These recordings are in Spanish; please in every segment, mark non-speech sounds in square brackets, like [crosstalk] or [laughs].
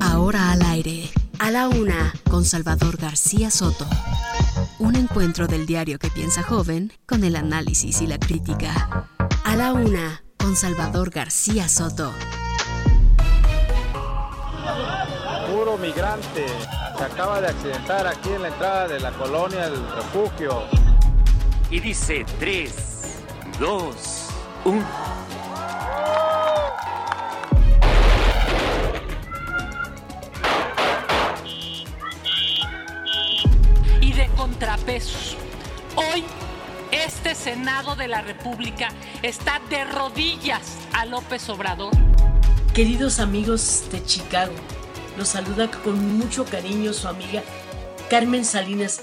Ahora al aire, a la una, con Salvador García Soto. Un encuentro del diario que piensa joven con el análisis y la crítica. A la una, con Salvador García Soto. Puro migrante. Se acaba de accidentar aquí en la entrada de la colonia del refugio. Y dice 3, 2, 1. Hoy este Senado de la República está de rodillas a López Obrador. Queridos amigos de Chicago, los saluda con mucho cariño su amiga Carmen Salinas.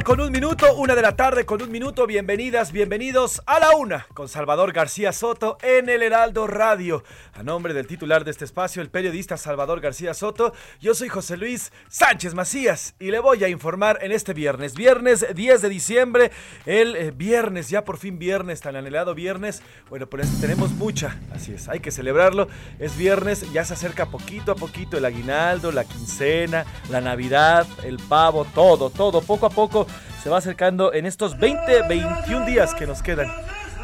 Con un minuto, una de la tarde con un minuto. Bienvenidas, bienvenidos a la una con Salvador García Soto en el Heraldo Radio. A nombre del titular de este espacio, el periodista Salvador García Soto, yo soy José Luis Sánchez Macías y le voy a informar en este viernes, viernes 10 de diciembre, el eh, viernes, ya por fin viernes, tan anhelado viernes. Bueno, pues tenemos mucha, así es, hay que celebrarlo. Es viernes, ya se acerca poquito a poquito el aguinaldo, la quincena, la Navidad, el pavo, todo, todo poco a poco se va acercando en estos 20, 21 días que nos quedan.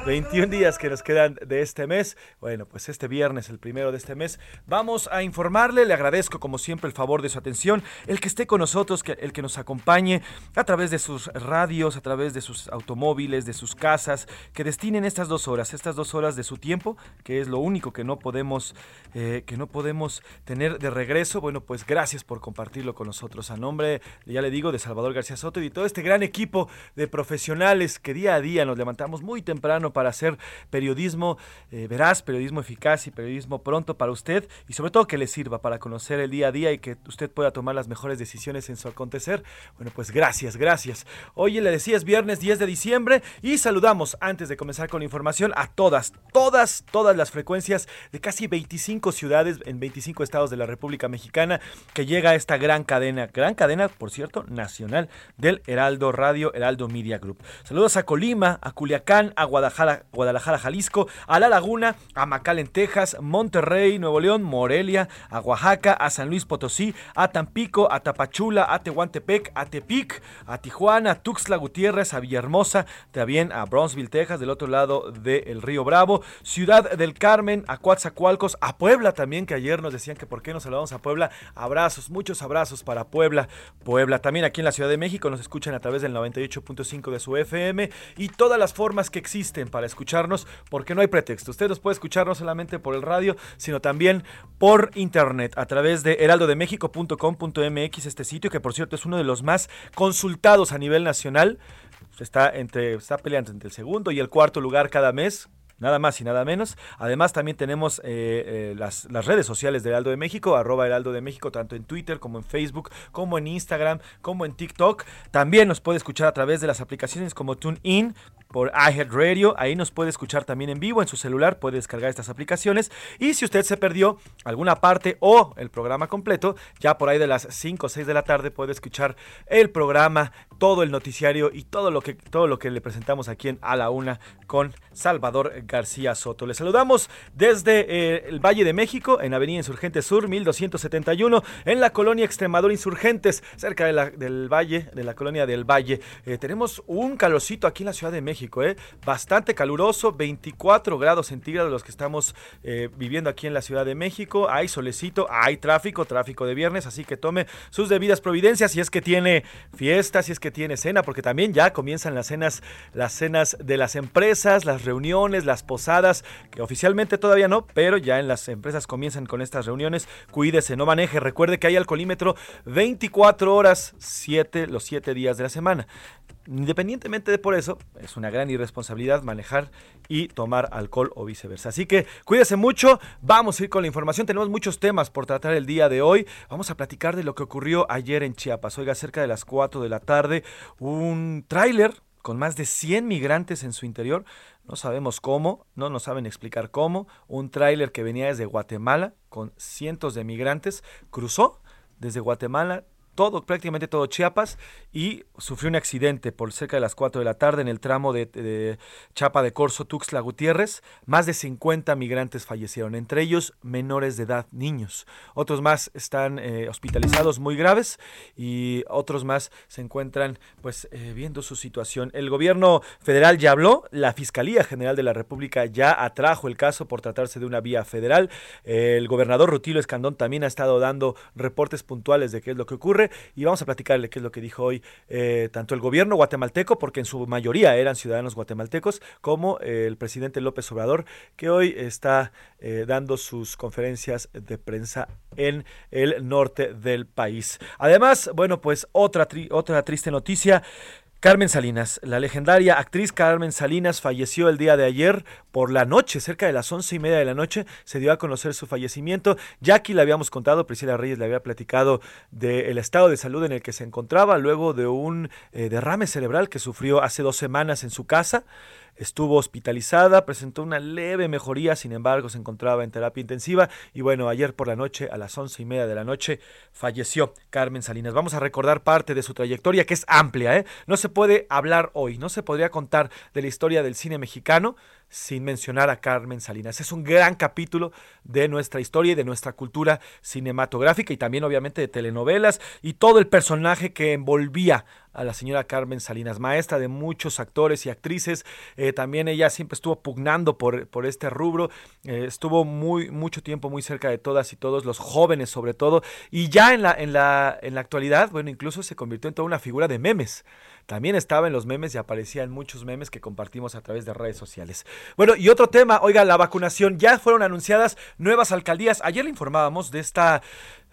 21 días que nos quedan de este mes. Bueno, pues este viernes, el primero de este mes, vamos a informarle. Le agradezco como siempre el favor de su atención, el que esté con nosotros, que, el que nos acompañe a través de sus radios, a través de sus automóviles, de sus casas, que destinen estas dos horas, estas dos horas de su tiempo, que es lo único que no podemos, eh, que no podemos tener de regreso. Bueno, pues gracias por compartirlo con nosotros. A nombre, ya le digo, de Salvador García Soto y todo este gran equipo de profesionales que día a día nos levantamos muy temprano para hacer periodismo eh, veraz, periodismo eficaz y periodismo pronto para usted y sobre todo que le sirva para conocer el día a día y que usted pueda tomar las mejores decisiones en su acontecer. Bueno, pues gracias, gracias. Hoy le decía es viernes 10 de diciembre y saludamos antes de comenzar con la información a todas, todas, todas las frecuencias de casi 25 ciudades en 25 estados de la República Mexicana que llega a esta gran cadena, gran cadena, por cierto, nacional del Heraldo Radio, Heraldo Media Group. Saludos a Colima, a Culiacán, a Guadalajara, Guadalajara, Jalisco, a La Laguna, a Macal en Texas, Monterrey, Nuevo León, Morelia, a Oaxaca, a San Luis Potosí, a Tampico, a Tapachula, a Tehuantepec, a Tepic, a Tijuana, a Tuxtla Gutiérrez, a Villahermosa, también a Brownsville, Texas, del otro lado del Río Bravo, Ciudad del Carmen, a Coatzacoalcos, a Puebla también, que ayer nos decían que por qué no saludamos a Puebla. Abrazos, muchos abrazos para Puebla. Puebla también aquí en la Ciudad de México nos escuchan a través del 98.5 de su FM y todas las formas que existen para escucharnos, porque no hay pretexto. Usted nos puede escuchar no solamente por el radio, sino también por internet, a través de heraldodemexico.com.mx, este sitio que por cierto es uno de los más consultados a nivel nacional. Está, entre, está peleando entre el segundo y el cuarto lugar cada mes, nada más y nada menos. Además, también tenemos eh, eh, las, redes sociales de Heraldo de México, arroba Heraldo de México, tanto en Twitter como en Facebook, como en Instagram, como en TikTok. También nos puede escuchar a través de las aplicaciones como TuneIn, por iHeartRadio. Ahí nos puede escuchar también en vivo en su celular, puede descargar estas aplicaciones. Y si usted se perdió alguna parte o el programa completo, ya por ahí de las 5 o 6 de la tarde puede escuchar el programa, todo el noticiario y todo lo que, todo lo que le presentamos aquí en A la Una con Salvador García Soto. Le saludamos desde eh, el Valle de México, en Avenida Insurgente Sur, 1271, en la colonia Extremadura Insurgentes, cerca de la, del Valle, de la colonia del Valle. Eh, tenemos un calorcito aquí en la Ciudad de México, eh, bastante caluroso, 24 grados centígrados los que estamos viviendo aquí en la Ciudad de México. Hay solecito, hay tráfico, tráfico de viernes, así que tome sus debidas providencias si es que tiene fiesta, si es que tiene cena, porque también ya comienzan las cenas, las cenas de las empresas, las reuniones, las posadas, que oficialmente todavía no, pero ya en las empresas comienzan con estas reuniones. Cuídese, no maneje. Recuerde que hay alcoholímetro 24 horas, 7, los 7 días de la semana. Independientemente de por eso, es una gran irresponsabilidad manejar y tomar alcohol o viceversa. Así que cuídese mucho, vamos a ir con la información, tenemos muchos temas por tratar el día de hoy. Vamos a platicar de lo que ocurrió ayer en Chiapas. Oiga, cerca de las 4 de la tarde, un tráiler con más de 100 migrantes en su interior. No sabemos cómo, no nos saben explicar cómo. Un tráiler que venía desde Guatemala con cientos de migrantes cruzó desde Guatemala todo, prácticamente todo Chiapas y sufrió un accidente por cerca de las 4 de la tarde en el tramo de, Chapa de Corso, Tuxtla Gutiérrez. Más de 50 migrantes fallecieron, entre ellos menores de edad, niños. Otros más están eh, hospitalizados muy graves y otros más se encuentran pues eh, viendo su situación. El gobierno federal ya habló, la Fiscalía General de la República ya atrajo el caso por tratarse de una vía federal. El gobernador Rutilio Escandón también ha estado dando reportes puntuales de qué es lo que ocurre y vamos a platicarle qué es lo que dijo hoy eh, tanto el gobierno guatemalteco, porque en su mayoría eran ciudadanos guatemaltecos, como el presidente López Obrador, que hoy está eh, dando sus conferencias de prensa en el norte del país. Además, bueno, pues otra, otra triste noticia. Carmen Salinas, la legendaria actriz Carmen Salinas falleció el día de ayer por la noche, cerca de las once y media de la noche, se dio a conocer su fallecimiento. Ya aquí le habíamos contado, Priscila Reyes le había platicado del estado de salud en el que se encontraba luego de un eh, derrame cerebral que sufrió hace dos semanas en su casa estuvo hospitalizada, presentó una leve mejoría, sin embargo se encontraba en terapia intensiva y bueno, ayer por la noche, a las once y media de la noche, falleció Carmen Salinas. Vamos a recordar parte de su trayectoria que es amplia, ¿eh? No se puede hablar hoy, no se podría contar de la historia del cine mexicano sin mencionar a Carmen Salinas. Es un gran capítulo de nuestra historia y de nuestra cultura cinematográfica y también obviamente de telenovelas y todo el personaje que envolvía a la señora Carmen Salinas, maestra de muchos actores y actrices. Eh, también ella siempre estuvo pugnando por, por este rubro. Eh, estuvo muy, mucho tiempo muy cerca de todas y todos, los jóvenes sobre todo. Y ya en la, en la, en la actualidad, bueno, incluso se convirtió en toda una figura de memes. También estaba en los memes y aparecía en muchos memes que compartimos a través de redes sociales. Bueno, y otro tema, oiga, la vacunación. Ya fueron anunciadas nuevas alcaldías. Ayer le informábamos de esta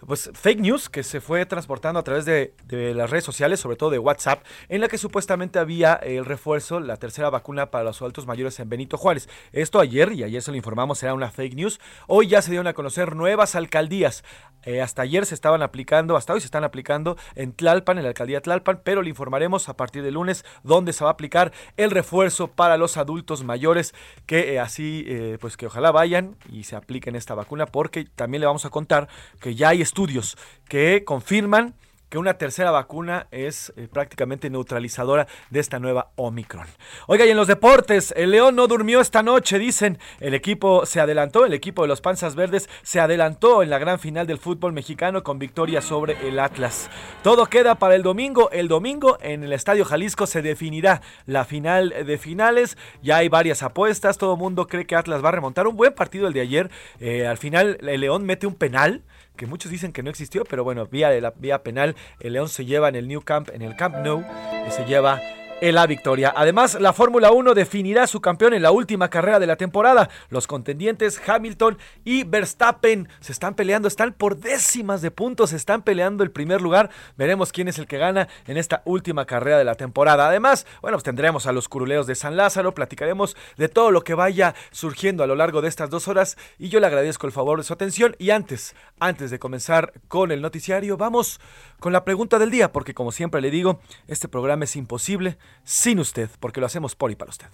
pues fake news que se fue transportando a través de, las redes sociales, sobre todo de WhatsApp, en la que supuestamente había el refuerzo, la tercera vacuna para los adultos mayores en Benito Juárez. Esto ayer, y ayer se lo informamos, era una fake news. Hoy ya se dieron a conocer nuevas alcaldías. Eh, hasta ayer se estaban aplicando, hasta hoy se están aplicando en Tlalpan, en la alcaldía Tlalpan, pero le informaremos a partir de lunes dónde se va a aplicar el refuerzo para los adultos mayores, que eh, así, eh, pues que ojalá vayan y se apliquen esta vacuna, porque también le vamos a contar que ya hay estudios que confirman que una tercera vacuna es eh, prácticamente neutralizadora de esta nueva Omicron. Oiga, y en los deportes, el León no durmió esta noche, dicen. El equipo se adelantó, el equipo de los Panzas Verdes se adelantó en la gran final del fútbol mexicano con victoria sobre el Atlas. Todo queda para el domingo. El domingo en el Estadio Jalisco se definirá la final de finales. Ya hay varias apuestas, todo el mundo cree que Atlas va a remontar un buen partido el de ayer. Eh, al final el León mete un penal que muchos dicen que no existió, pero bueno, vía de la vía penal, el León se lleva en el New Camp, en el Camp Nou, se lleva en la victoria. Además, la Fórmula 1 definirá su campeón en la última carrera de la temporada. Los contendientes Hamilton y Verstappen se están peleando, están por décimas de puntos, están peleando el primer lugar. Veremos quién es el que gana en esta última carrera de la temporada. Además, bueno, pues tendremos a los curuleos de San Lázaro, platicaremos de todo lo que vaya surgiendo a lo largo de estas dos horas y yo le agradezco el favor de su atención. Y antes, antes de comenzar con el noticiario, vamos con la pregunta del día, porque como siempre le digo, este programa es imposible sin usted, porque lo hacemos por y para usted.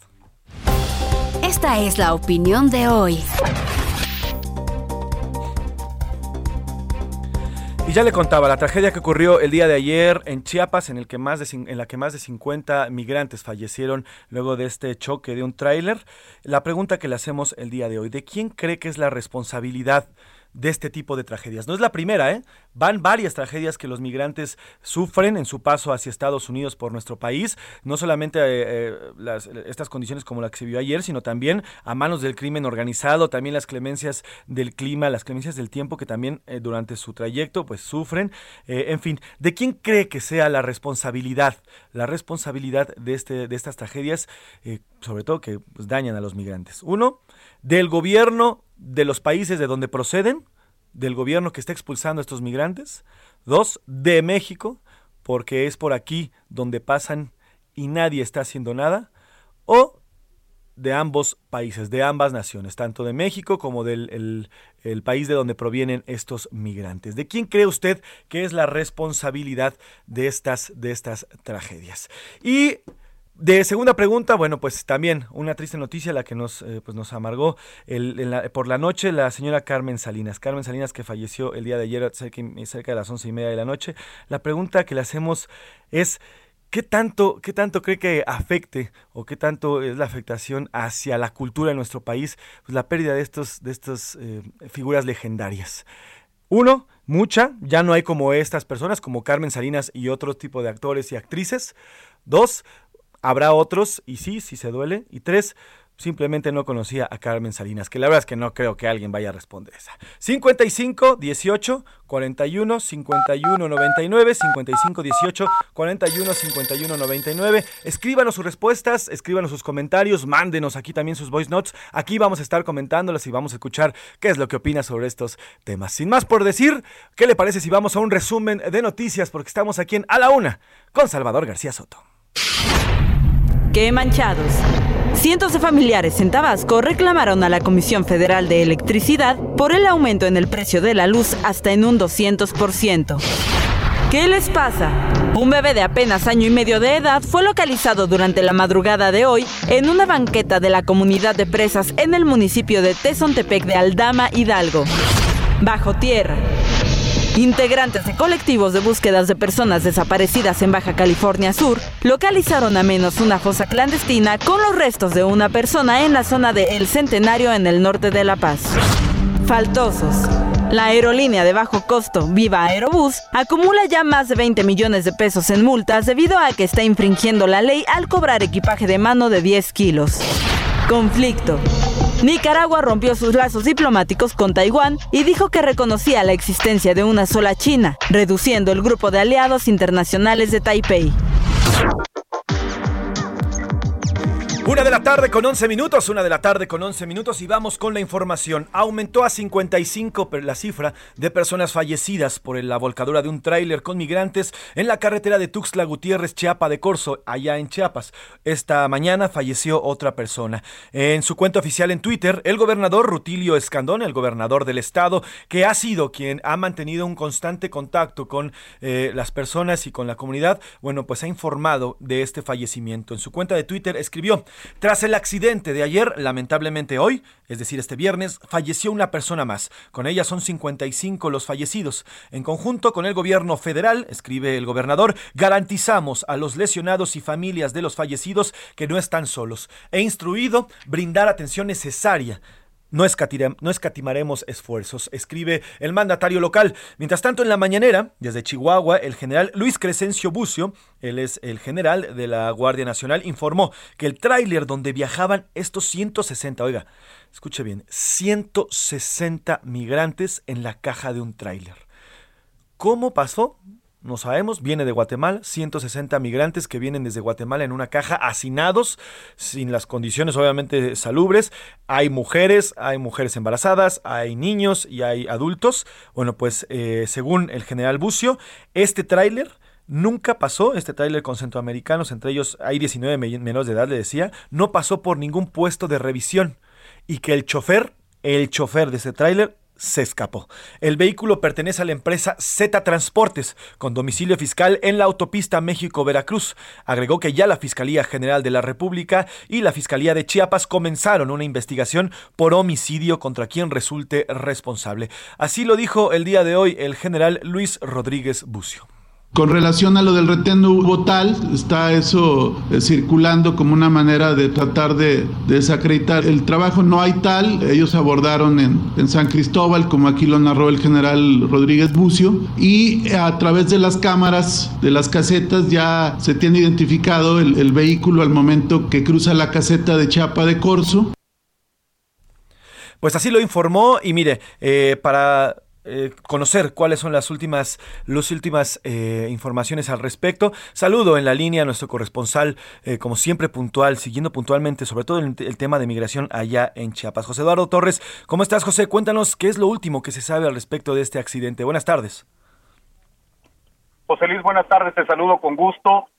Esta es la opinión de hoy. Y ya le contaba la tragedia que ocurrió el día de ayer en Chiapas, en, el que más de, en la que más de 50 migrantes fallecieron luego de este choque de un tráiler. La pregunta que le hacemos el día de hoy, ¿de quién cree que es la responsabilidad de este tipo de tragedias. No es la primera, ¿eh? Van varias tragedias que los migrantes sufren en su paso hacia Estados Unidos por nuestro país, no solamente eh, eh, estas condiciones como la que se vio ayer, sino también a manos del crimen organizado, también las clemencias del clima, las clemencias del tiempo que también eh, durante su trayecto pues sufren. en fin, ¿de quién cree que sea la responsabilidad, la responsabilidad de, este, de estas tragedias, sobre todo que pues, dañan a los migrantes? Uno, del gobierno de los países de donde proceden, del gobierno que está expulsando a estos migrantes. Dos, de México, porque es por aquí donde pasan y nadie está haciendo nada. O de ambos países, de ambas naciones, tanto de México como del el, país de donde provienen estos migrantes. ¿De quién cree usted que es la responsabilidad de estas, de estas tragedias? Y de segunda pregunta, bueno, pues también una triste noticia la que nos, eh, pues nos amargó por la noche la señora Carmen Salinas. Carmen Salinas que falleció el día de ayer cerca, de las once y media de la noche. La pregunta que le hacemos es, ¿qué tanto, ¿qué tanto cree que afecte o qué tanto es la afectación hacia la cultura de nuestro país pues la pérdida de, estos, de estas eh, figuras legendarias? Uno, mucha, ya no hay como estas personas, como Carmen Salinas y otro tipo de actores y actrices. Dos, Habrá otros, y sí, sí se duele. Y tres, simplemente no conocía a Carmen Salinas, que la verdad es que no creo que alguien vaya a responder esa. 55 18 41 51 99 55 18 41 51 99. Escríbanos sus respuestas, escríbanos sus comentarios, mándenos aquí también sus voice notes. Aquí vamos a estar comentándolas y vamos a escuchar qué es lo que opina sobre estos temas. Sin más por decir, ¿qué le parece si vamos a un resumen de noticias? Porque estamos aquí en A la Una con Salvador García Soto. ¡Qué manchados! Cientos de familiares en Tabasco reclamaron a la Comisión Federal de Electricidad por el aumento en el precio de la luz hasta en un 200%. ¿Qué les pasa? Un bebé de apenas año y medio de edad fue localizado durante la madrugada de hoy en una banqueta de la comunidad de presas en el municipio de Tezontepec de Aldama, Hidalgo. Bajo tierra. Integrantes de colectivos de búsquedas de personas desaparecidas en Baja California Sur localizaron a menos una fosa clandestina con los restos de una persona en la zona de El Centenario en el norte de La Paz. Faltosos. La aerolínea de bajo costo Viva Aerobús acumula ya más de 20 millones de pesos en multas debido a que está infringiendo la ley al cobrar equipaje de mano de 10 kilos. Conflicto. Nicaragua rompió sus lazos diplomáticos con Taiwán y dijo que reconocía la existencia de una sola China, reduciendo el grupo de aliados internacionales de Taipei. Una de la tarde con 11 minutos, una de la tarde con 11 minutos y vamos con la información. Aumentó a 55 la cifra de personas fallecidas por la volcadura de un tráiler con migrantes en la carretera de Tuxtla Gutiérrez, Chiapa de Corzo, allá en Chiapas. Esta mañana falleció otra persona. En su cuenta oficial en Twitter, el gobernador Rutilio Escandón, el gobernador del estado, que ha sido quien ha mantenido un constante contacto con eh, las personas y con la comunidad, bueno, pues ha informado de este fallecimiento. En su cuenta de Twitter escribió, tras el accidente de ayer, lamentablemente hoy, es decir, este viernes, falleció una persona más. Con ella son 55 los fallecidos. En conjunto con el gobierno federal, escribe el gobernador, garantizamos a los lesionados y familias de los fallecidos que no están solos. He instruido brindar atención necesaria no, escatimaremos esfuerzos, escribe el mandatario local. Mientras tanto, en la mañanera, desde Chihuahua, el general Luis Crescencio Bucio, él es el general de la Guardia Nacional, informó que el tráiler donde viajaban estos 160, oiga, escuche bien, 160 migrantes en la caja de un tráiler. ¿Cómo pasó? No sabemos, viene de Guatemala, 160 migrantes que vienen desde Guatemala en una caja hacinados, sin las condiciones obviamente salubres. Hay mujeres, hay mujeres embarazadas, hay niños y hay adultos. Bueno, pues eh, según el general Bucio, este tráiler nunca pasó, este tráiler con centroamericanos, entre ellos hay 19 menores de edad, le decía, no pasó por ningún puesto de revisión y que el chofer, el chofer de ese tráiler se escapó. El vehículo pertenece a la empresa Z Transportes, con domicilio fiscal en la autopista México-Veracruz. Agregó que ya la Fiscalía General de la República y la Fiscalía de Chiapas comenzaron una investigación por homicidio contra quien resulte responsable. Así lo dijo el día de hoy el general Luis Rodríguez Bucio. Con relación a lo del retén no hubo tal, está eso eh, circulando como una manera de tratar de, desacreditar el trabajo. No hay tal, ellos abordaron en, San Cristóbal, como aquí lo narró el general Rodríguez Bucio, y a través de las cámaras de las casetas ya se tiene identificado el, vehículo al momento que cruza la caseta de Chapa de Corso. Pues así lo informó y mire, eh, para eh, conocer cuáles son las últimas, las últimas eh, informaciones al respecto. Saludo en la línea a nuestro corresponsal, eh, como siempre puntual, siguiendo puntualmente sobre todo el, tema de migración allá en Chiapas. José Eduardo Torres, ¿cómo estás José? Cuéntanos qué es lo último que se sabe al respecto de este accidente. Buenas tardes. José Luis, buenas tardes, te saludo con gusto.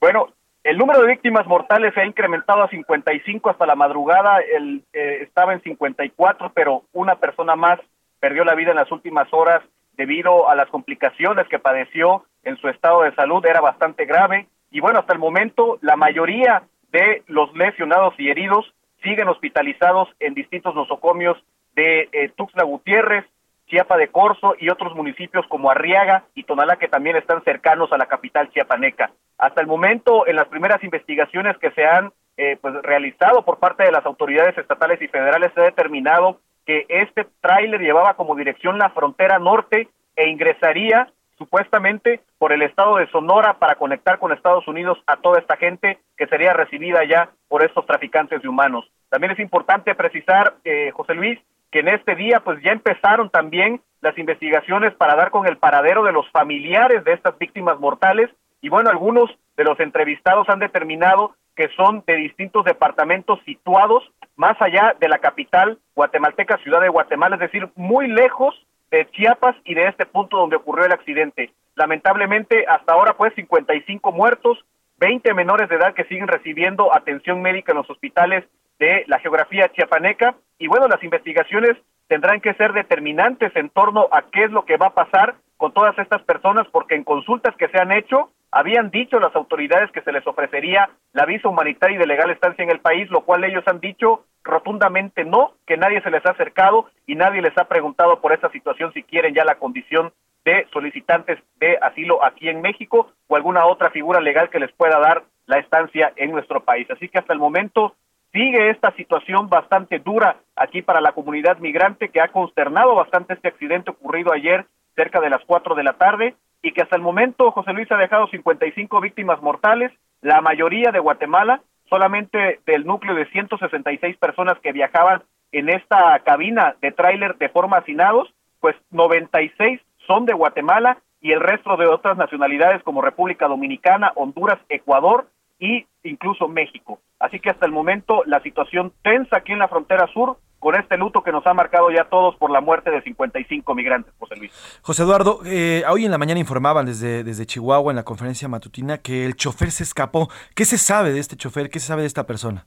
Bueno, el número de víctimas mortales se ha incrementado a 55 hasta la madrugada, el, estaba en 54, pero una persona más perdió la vida en las últimas horas debido a las complicaciones que padeció en su estado de salud, era bastante grave. Y bueno, hasta el momento la mayoría de los lesionados y heridos siguen hospitalizados en distintos nosocomios de eh, Tuxtla Gutiérrez, Chiapa de Corzo y otros municipios como Arriaga y Tonalá que también están cercanos a la capital chiapaneca. Hasta el momento, en las primeras investigaciones que se han eh, pues, realizado por parte de las autoridades estatales y federales, se ha determinado que este tráiler llevaba como dirección la frontera norte e ingresaría supuestamente por el estado de Sonora para conectar con Estados Unidos a toda esta gente que sería recibida ya por estos traficantes de humanos. También es importante precisar, eh, José Luis, que en este día pues ya empezaron también las investigaciones para dar con el paradero de los familiares de estas víctimas mortales y bueno, algunos de los entrevistados han determinado que son de distintos departamentos situados más allá de la capital guatemalteca, ciudad de Guatemala, es decir, muy lejos de Chiapas y de este punto donde ocurrió el accidente. Lamentablemente, hasta ahora, pues, 55 muertos, 20 menores de edad que siguen recibiendo atención médica en los hospitales de la geografía chiapaneca. Y bueno, las investigaciones tendrán que ser determinantes en torno a qué es lo que va a pasar con todas estas personas, porque en consultas que se han hecho, habían dicho las autoridades que se les ofrecería la visa humanitaria y de legal estancia en el país, lo cual ellos han dicho rotundamente no, que nadie se les ha acercado y nadie les ha preguntado por esta situación si quieren ya la condición de solicitantes de asilo aquí en México o alguna otra figura legal que les pueda dar la estancia en nuestro país. Así que hasta el momento sigue esta situación bastante dura aquí para la comunidad migrante que ha consternado bastante este accidente ocurrido ayer cerca de las cuatro de la tarde y que hasta el momento José Luis ha dejado 55 víctimas mortales, la mayoría de Guatemala, solamente del núcleo de 166 personas que viajaban en esta cabina de tráiler de forma hacinados, pues 96 son de Guatemala y el resto de otras nacionalidades como República Dominicana, Honduras, Ecuador y incluso México. Así que hasta el momento la situación tensa aquí en la frontera sur con este luto que nos ha marcado ya todos por la muerte de 55 migrantes, José Luis. José Eduardo, eh, hoy en la mañana informaban desde, desde Chihuahua en la conferencia matutina que el chofer se escapó. ¿Qué se sabe de este chofer? ¿Qué se sabe de esta persona?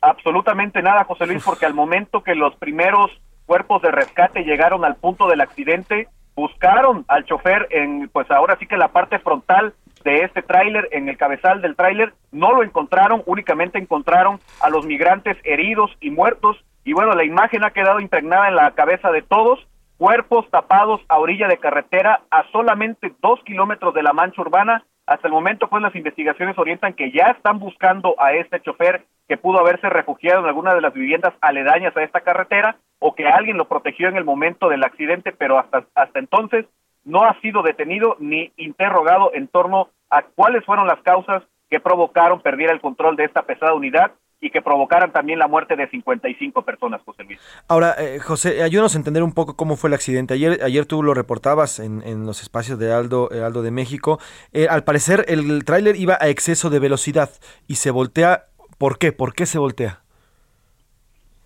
Absolutamente nada, José Luis, porque al momento que los primeros cuerpos de rescate llegaron al punto del accidente, buscaron al chofer en, pues ahora sí que la parte frontal de este tráiler, en el cabezal del tráiler, no lo encontraron, únicamente encontraron a los migrantes heridos y muertos, y bueno, la imagen ha quedado impregnada en la cabeza de todos, cuerpos tapados a orilla de carretera a solamente dos kilómetros de la mancha urbana. Hasta el momento, pues las investigaciones orientan que ya están buscando a este chofer que pudo haberse refugiado en alguna de las viviendas aledañas a esta carretera o que alguien lo protegió en el momento del accidente, pero hasta, hasta entonces no ha sido detenido ni interrogado en torno a cuáles fueron las causas que provocaron perder el control de esta pesada unidad y que provocaran también la muerte de 55 personas, José Luis. Ahora, eh, José, ayúdanos a entender un poco cómo fue el accidente. Ayer, ayer tú lo reportabas en, en los espacios de Aldo, eh, Aldo de México. Eh, al parecer, el tráiler iba a exceso de velocidad y se voltea. ¿Por qué? ¿Por qué se voltea?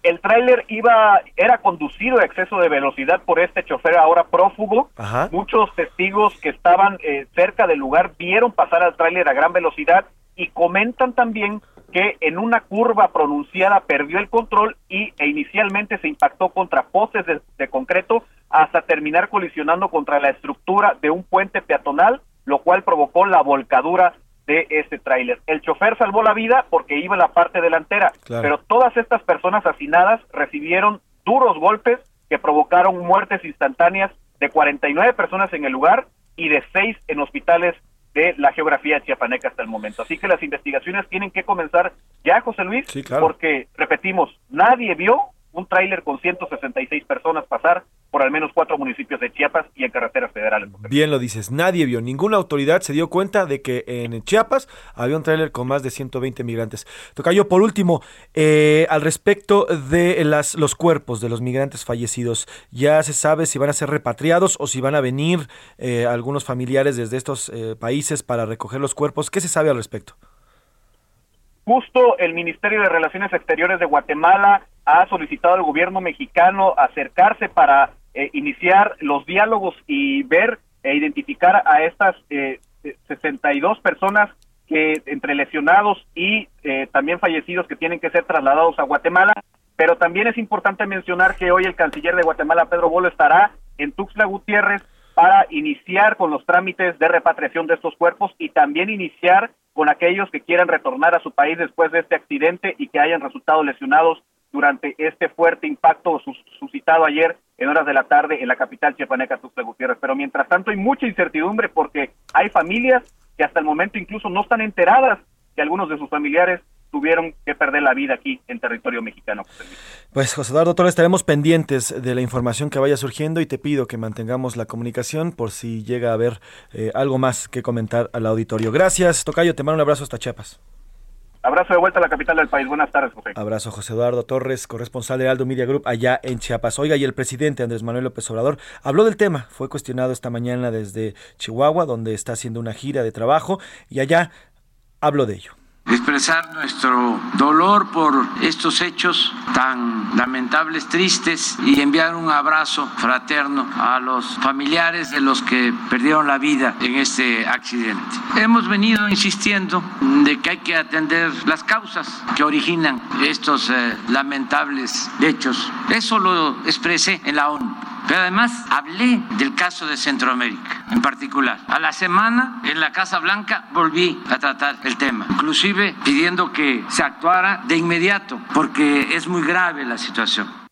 El tráiler iba, era conducido a exceso de velocidad por este chofer ahora prófugo. Muchos testigos que estaban eh, cerca del lugar vieron pasar al tráiler a gran velocidad y comentan también que en una curva pronunciada perdió el control y e inicialmente se impactó contra postes de concreto hasta terminar colisionando contra la estructura de un puente peatonal, lo cual provocó la volcadura de este tráiler. El chofer salvó la vida porque iba en la parte delantera, pero todas estas personas asesinadas recibieron duros golpes que provocaron muertes instantáneas de 49 personas en el lugar y de seis en hospitales de la geografía chiapaneca hasta el momento. Así que las investigaciones tienen que comenzar ya, José Luis, porque, repetimos, nadie vio un tráiler con 166 personas pasar por al menos cuatro municipios de Chiapas y en carreteras federales. Bien lo dices, nadie vio, ninguna autoridad se dio cuenta de que en Chiapas había un tráiler con más de 120 migrantes. Tocayo, por último, eh, al respecto de las, los cuerpos de los migrantes fallecidos, ¿ya se sabe si van a ser repatriados o si van a venir eh, algunos familiares desde estos eh, países para recoger los cuerpos? ¿Qué se sabe al respecto? Justo el Ministerio de Relaciones Exteriores de Guatemala ha solicitado al gobierno mexicano acercarse para eh, iniciar los diálogos y ver e identificar a estas eh, 62 personas que entre lesionados y eh, también fallecidos que tienen que ser trasladados a Guatemala. Pero también es importante mencionar que hoy el canciller de Guatemala, Pedro Bolo, estará en Tuxtla Gutiérrez para iniciar con los trámites de repatriación de estos cuerpos y también iniciar con aquellos que quieran retornar a su país después de este accidente y que hayan resultado lesionados durante este fuerte impacto suscitado ayer en horas de la tarde en la capital chiapaneca, Tuxtla Gutiérrez. Pero mientras tanto hay mucha incertidumbre porque hay familias que hasta el momento incluso no están enteradas que algunos de sus familiares tuvieron que perder la vida aquí en territorio mexicano. Pues José Eduardo Torres, estaremos pendientes de la información que vaya surgiendo y te pido que mantengamos la comunicación por si llega a haber eh, algo más que comentar al auditorio. Gracias, Tocayo, te mando un abrazo hasta Chiapas. Abrazo de vuelta a la capital del país. Buenas tardes, José. Abrazo, José Eduardo Torres, corresponsal de Aldo Media Group allá en Chiapas. Oiga, y el presidente Andrés Manuel López Obrador habló del tema. Fue cuestionado esta mañana desde Chihuahua, donde está haciendo una gira de trabajo, y allá habló de ello expresar nuestro dolor por estos hechos tan lamentables, tristes y enviar un abrazo fraterno a los familiares de los que perdieron la vida en este accidente. Hemos venido insistiendo de que hay que atender las causas que originan estos eh, lamentables hechos. Eso lo expresé en la ONU pero además hablé del caso de Centroamérica en particular. A la semana en la Casa Blanca volví a tratar el tema, inclusive pidiendo que se actuara de inmediato porque es muy grave la situación.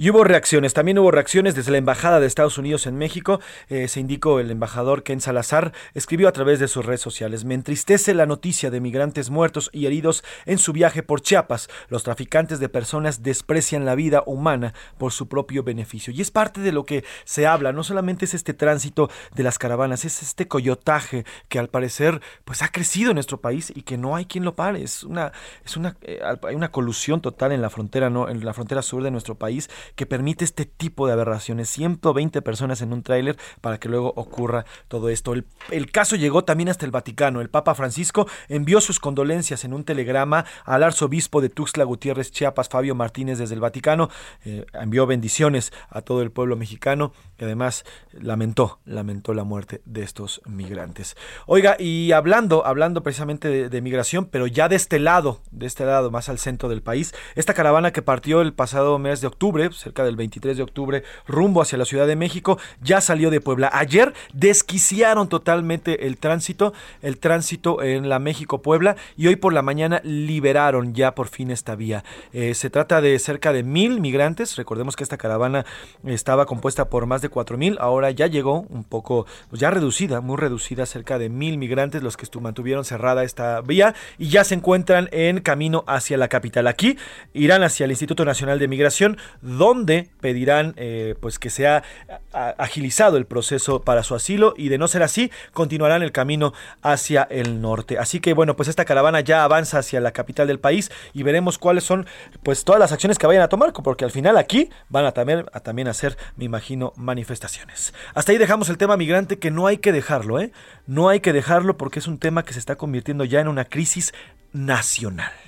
Y hubo reacciones, también hubo reacciones desde la Embajada de Estados Unidos en México. Eh, se indicó el embajador Ken Salazar, escribió a través de sus redes sociales, me entristece la noticia de migrantes muertos y heridos en su viaje por Chiapas. Los traficantes de personas desprecian la vida humana por su propio beneficio. Y es parte de lo que se habla, no solamente es este tránsito de las caravanas, es este coyotaje que al parecer pues ha crecido en nuestro país y que no hay quien lo pare. Es una, es una, eh, hay una colusión total en la frontera, ¿no? en la frontera sur de nuestro país que permite este tipo de aberraciones. 120 personas en un tráiler para que luego ocurra todo esto. El, caso llegó también hasta el Vaticano. El Papa Francisco envió sus condolencias en un telegrama al arzobispo de Tuxtla Gutiérrez Chiapas, Fabio Martínez, desde el Vaticano. Eh, envió bendiciones a todo el pueblo mexicano y además lamentó, lamentó la muerte de estos migrantes. Oiga, y hablando, hablando precisamente de, de migración, pero ya de este lado, de este lado, más al centro del país, esta caravana que partió el pasado mes de octubre, cerca del 23 de octubre, rumbo hacia la Ciudad de México, ya salió de Puebla. Ayer desquiciaron totalmente el tránsito, el tránsito en la México-Puebla, y hoy por la mañana liberaron ya por fin esta vía. Eh, se trata de cerca de mil migrantes, recordemos que esta caravana estaba compuesta por más de cuatro mil, ahora ya llegó un poco, pues ya reducida, muy reducida, cerca de mil migrantes los que mantuvieron cerrada esta vía y ya se encuentran en camino hacia la capital. Aquí irán hacia el Instituto Nacional de Migración, donde pedirán eh, pues que sea agilizado el proceso para su asilo y de no ser así continuarán el camino hacia el norte. Así que bueno, pues esta caravana ya avanza hacia la capital del país y veremos cuáles son pues todas las acciones que vayan a tomar, porque al final aquí van a también, a también hacer, me imagino, manifestaciones. Hasta ahí dejamos el tema migrante que no hay que dejarlo, ¿eh? No hay que dejarlo porque es un tema que se está convirtiendo ya en una crisis nacional.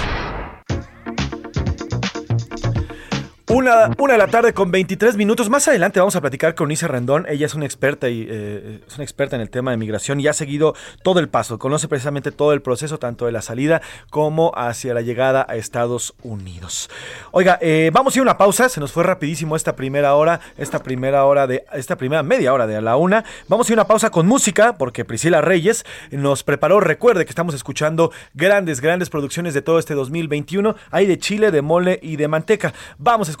Una, una, de la tarde con 23 minutos. Más adelante vamos a platicar con Isa Rendón. Ella es una experta y eh, es una experta en el tema de migración y ha seguido todo el paso. Conoce precisamente todo el proceso, tanto de la salida como hacia la llegada a Estados Unidos. Oiga, eh, vamos a ir a una pausa. Se nos fue rapidísimo esta primera hora, esta primera hora de, esta primera media hora de la una. Vamos a ir a una pausa con música porque Priscila Reyes nos preparó. Recuerde que estamos escuchando grandes, grandes producciones de todo este 2021. Hay de chile, de mole y de manteca. Vamos a escuchar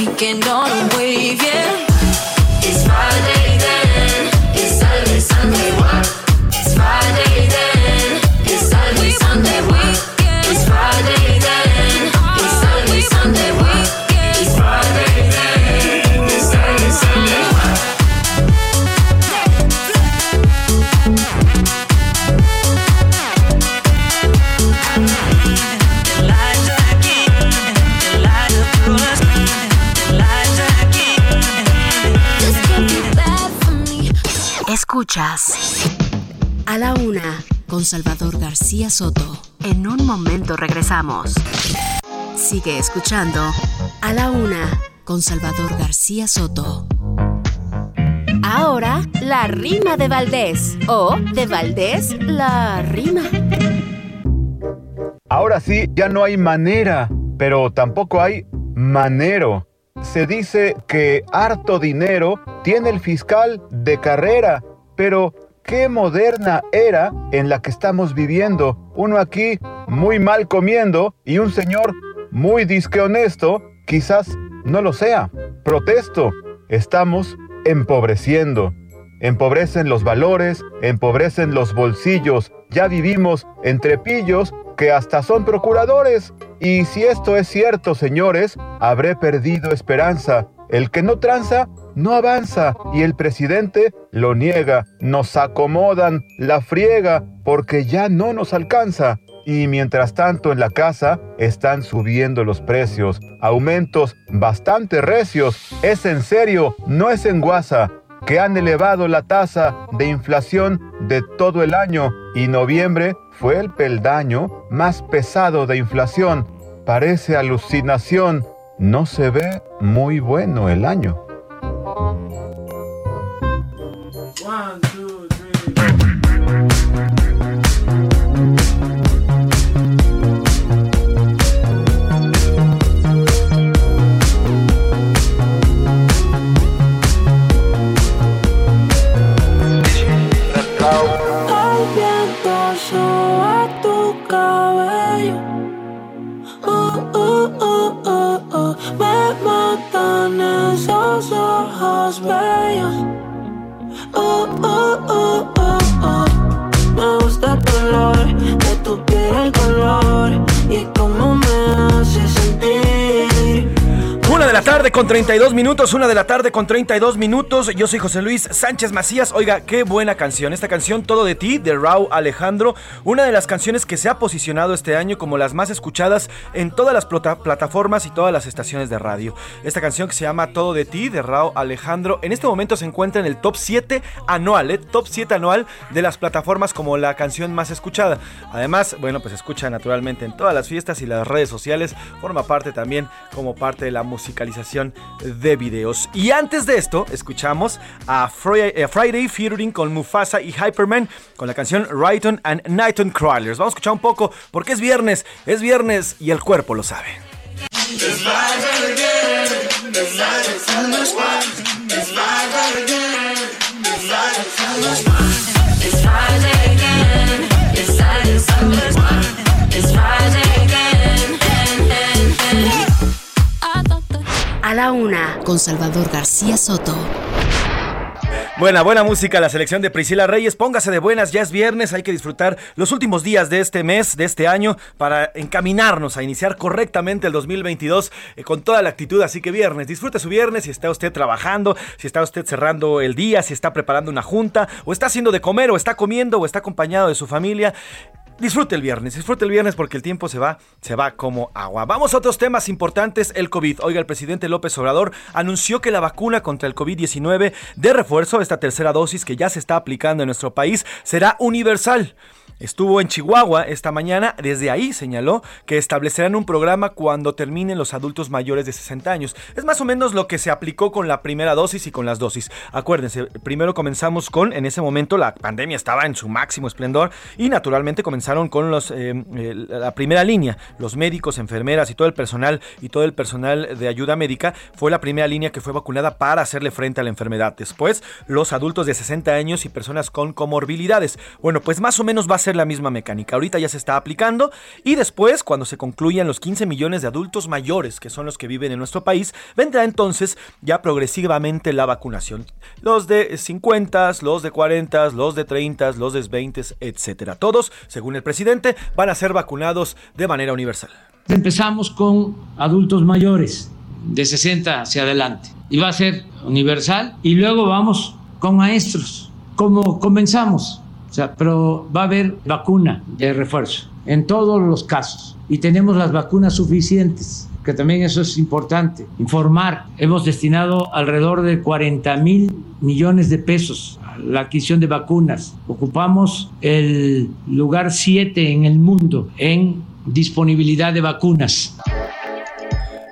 weekend on a wave, yeah. Escuchas a la una con Salvador García Soto. En un momento regresamos. Sigue escuchando a la una con Salvador García Soto. Ahora, la rima de Valdés. O de Valdés, la rima. Ahora sí, ya no hay manera, pero tampoco hay manero. Se dice que harto dinero tiene el fiscal de carrera, pero qué moderna era en la que estamos viviendo. Uno aquí muy mal comiendo y un señor muy disque honesto, quizás no lo sea. Protesto, estamos empobreciendo. Empobrecen los valores, empobrecen los bolsillos. Ya vivimos entre pillos que hasta son procuradores. Y si esto es cierto, señores, habré perdido esperanza. El que no tranza, no avanza. Y el presidente lo niega. Nos acomodan la friega porque ya no nos alcanza. Y mientras tanto en la casa están subiendo los precios, aumentos bastante recios. Es en serio, no es en guasa, que han elevado la tasa de inflación de todo el año y noviembre fue el peldaño más pesado de inflación. Parece alucinación, no se ve muy bueno el año. El bellos. Uh, uh, uh, uh, uh. Me gusta el color de tu piel, el color y cómo me hace sentir. Una de la tarde con 32 minutos, una de la tarde con 32 minutos. Yo soy José Luis Sánchez Macías. Oiga, qué buena canción. Esta canción, Todo de ti, de Raúl Alejandro. Una de las canciones que se ha posicionado este año como las más escuchadas en todas las plata- plataformas y todas las estaciones de radio. Esta canción que se llama Todo de ti, de Raúl Alejandro, en este momento se encuentra en el top 7 anual, ¿eh? top 7 anual de las plataformas como la canción más escuchada. Además, bueno, pues escucha naturalmente en todas las fiestas y las redes sociales. Forma parte también como parte de la de videos. Y antes de esto, escuchamos a Friday, eh, Friday featuring con Mufasa y Hyperman con la canción Righton and Nighton Crawlers. Vamos a escuchar un poco porque es viernes, es viernes y el cuerpo lo sabe. Una con Salvador García Soto. Buena, buena música, la selección de Priscila Reyes. Póngase de buenas, ya es viernes, hay que disfrutar los últimos días de este mes, de este año, para encaminarnos a iniciar correctamente el 2022 eh, con toda la actitud. Así que viernes, disfrute su viernes si está usted trabajando, si está usted cerrando el día, si está preparando una junta, o está haciendo de comer, o está comiendo, o está acompañado de su familia. Disfrute el viernes, disfrute el viernes porque el tiempo se va, se va como agua. Vamos a otros temas importantes, el COVID. Oiga, el presidente López Obrador anunció que la vacuna contra el COVID-19 de refuerzo, esta tercera dosis que ya se está aplicando en nuestro país, será universal. Estuvo en Chihuahua esta mañana, desde ahí señaló que establecerán un programa cuando terminen los adultos mayores de 60 años. Es más o menos lo que se aplicó con la primera dosis y con las dosis. Acuérdense, primero comenzamos con, en ese momento la pandemia estaba en su máximo esplendor y naturalmente comenzaron con los, eh, eh, la primera línea, los médicos, enfermeras y todo el personal y todo el personal de ayuda médica fue la primera línea que fue vacunada para hacerle frente a la enfermedad. Después, los adultos de 60 años y personas con comorbilidades. Bueno, pues más o menos va a ser la misma mecánica. Ahorita ya se está aplicando y después, cuando se concluyan los 15 millones de adultos mayores, que son los que viven en nuestro país, vendrá entonces ya progresivamente la vacunación. Los de 50, los de 40, los de 30, los de 20, etcétera. Todos, según el presidente, van a ser vacunados de manera universal. Empezamos con adultos mayores de 60 hacia adelante y va a ser universal y luego vamos con maestros. Como comenzamos, o sea, pero va a haber vacuna de refuerzo en todos los casos y tenemos las vacunas suficientes que también eso es importante, informar. Hemos destinado alrededor de 40 mil millones de pesos a la adquisición de vacunas. Ocupamos el lugar 7 en el mundo en disponibilidad de vacunas.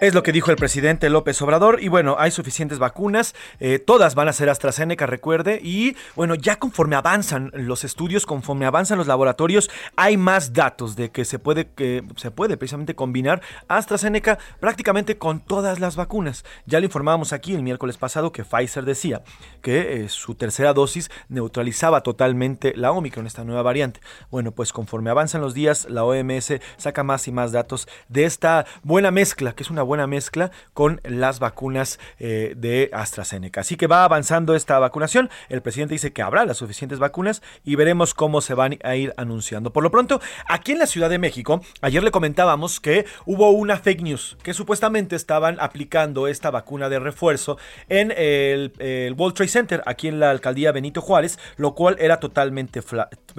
Es lo que dijo el presidente López Obrador. Y bueno, hay suficientes vacunas. Eh, todas van a ser AstraZeneca, recuerde. Y bueno, ya conforme avanzan los estudios, conforme avanzan los laboratorios, hay más datos de que se puede, que se puede precisamente combinar AstraZeneca prácticamente con todas las vacunas. Ya le informábamos aquí el miércoles pasado que Pfizer decía que eh, su tercera dosis neutralizaba totalmente la Omicron, esta nueva variante. Bueno, pues conforme avanzan los días, la OMS saca más y más datos de esta buena mezcla, que es una buena mezcla con las vacunas eh, de AstraZeneca. Así que va avanzando esta vacunación. El presidente dice que habrá las suficientes vacunas y veremos cómo se van a ir anunciando. Por lo pronto, aquí en la Ciudad de México, ayer le comentábamos que hubo una fake news, que supuestamente estaban aplicando esta vacuna de refuerzo en el, World Trade Center, aquí en la alcaldía Benito Juárez, lo cual era totalmente,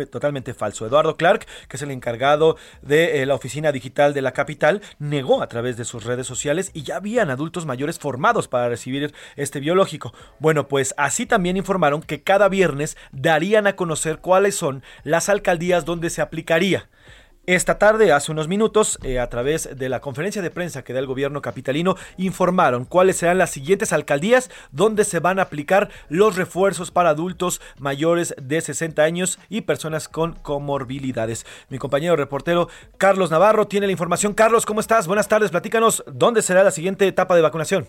totalmente falso. Eduardo Clark, que es el encargado de eh, la oficina digital de la capital, negó a través de sus redes sociales y ya habían adultos mayores formados para recibir este biológico. Bueno, pues así también informaron que cada viernes darían a conocer cuáles son las alcaldías donde se aplicaría. Esta tarde, hace unos minutos, eh, a través de la conferencia de prensa que da el gobierno capitalino, informaron cuáles serán las siguientes alcaldías donde se van a aplicar los refuerzos para adultos mayores de 60 años y personas con comorbilidades. Mi compañero reportero Carlos Navarro tiene la información. Carlos, ¿cómo estás? Buenas tardes, platícanos dónde será la siguiente etapa de vacunación.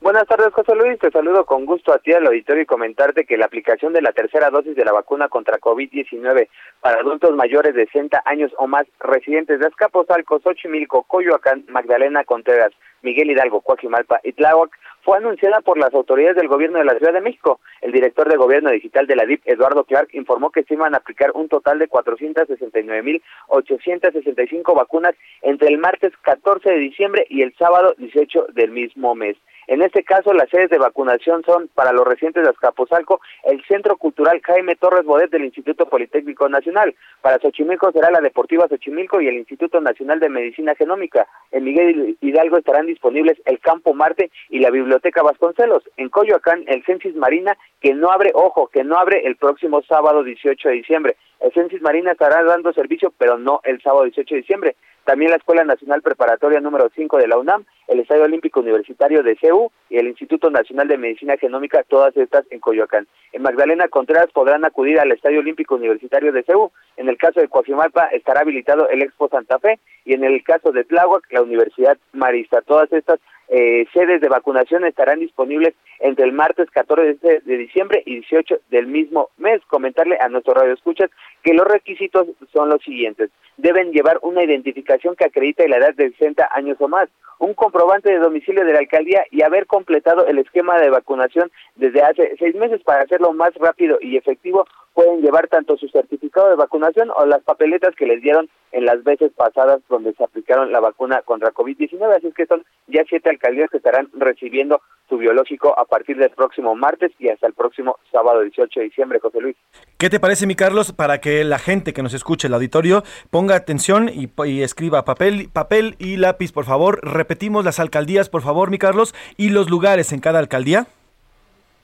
Buenas tardes, José Luis. Te saludo con gusto a ti al auditorio y comentarte que la aplicación de la tercera dosis de la vacuna contra COVID-19 para adultos mayores de 60 años o más residentes de Azcapotzalco, Xochimilco, Coyoacán, Magdalena Contreras, Miguel Hidalgo, Coajimalpa y Tláhuac fue anunciada por las autoridades del gobierno de la Ciudad de México. El director de gobierno digital de la DIP, Eduardo Clark, informó que a aplicar un total de 469.865 vacunas entre el martes 14 de diciembre y el sábado 18 del mismo mes. En este caso, las sedes de vacunación son para los residentes de Azcapotzalco, el Centro Cultural Jaime Torres Bodet del Instituto Politécnico Nacional. Para Xochimilco será la Deportiva Xochimilco y el Instituto Nacional de Medicina Genómica. En Miguel Hidalgo estarán disponibles el Campo Marte y la Biblioteca Vasconcelos. En Coyoacán, el Censis Marina, que no abre, ojo, que no abre el próximo sábado 18 de diciembre. El Censis Marina estará dando servicio, pero no el sábado 18 de diciembre. También la Escuela Nacional Preparatoria número 5 de la UNAM, el Estadio Olímpico Universitario de CEU y el Instituto Nacional de Medicina Genómica, todas estas en Coyoacán. En Magdalena Contreras podrán acudir al Estadio Olímpico Universitario de CEU. En el caso de Coajimalpa estará habilitado el Expo Santa Fe y en el caso de Tláhuac la Universidad Marista. Todas estas eh, sedes de vacunación estarán disponibles entre el martes 14 de diciembre y 18 del mismo mes. Comentarle a nuestro radio escuchas que los requisitos son los siguientes. Deben llevar una identificación que acredite la edad de 60 años o más, un comprobante de domicilio de la alcaldía y haber completado el esquema de vacunación desde hace seis meses para hacerlo más rápido y efectivo. Pueden llevar tanto su certificado de vacunación o las papeletas que les dieron en las veces pasadas donde se aplicaron la vacuna contra COVID-19. Así es que son ya siete alcaldías que estarán recibiendo su biológico a partir del próximo martes y hasta el próximo sábado 18 de diciembre, José Luis. ¿Qué te parece, mi Carlos, para que la gente que nos escuche, el auditorio, ponga atención y, y, escriba papel, papel y lápiz, por favor? Repetimos las alcaldías, por favor, mi Carlos, y los lugares en cada alcaldía.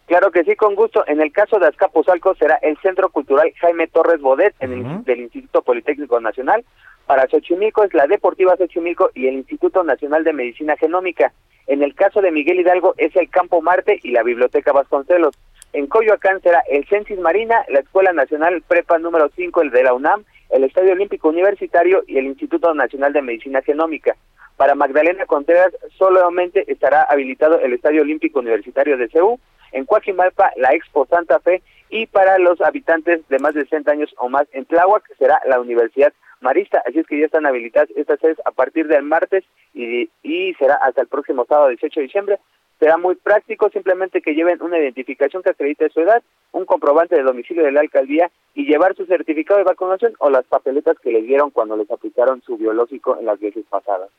Claro que sí, con gusto. En el caso de Azcapotzalco será el Centro Cultural Jaime Torres Bodet en el, del Instituto Politécnico Nacional. Para Xochimilco es la Deportiva Xochimilco y el Instituto Nacional de Medicina Genómica. En el caso de Miguel Hidalgo es el Campo Marte y la Biblioteca Vasconcelos. En Coyoacán será el Censis Marina, la Escuela Nacional Prepa número 5, el de la UNAM, el Estadio Olímpico Universitario y el Instituto Nacional de Medicina Genómica. Para Magdalena Contreras solamente estará habilitado el Estadio Olímpico Universitario de CEU, en Coajimalpa la Expo Santa Fe y para los habitantes de más de 60 años o más en Tláhuac será la Universidad Marista, así es que ya están habilitadas estas sedes a partir del martes y, y será hasta el próximo sábado 18 de diciembre. Será muy práctico, simplemente que lleven una identificación que acredite su edad, un comprobante de domicilio de la alcaldía y llevar su certificado de vacunación o las papeletas que les dieron cuando les aplicaron su biológico en las veces pasadas.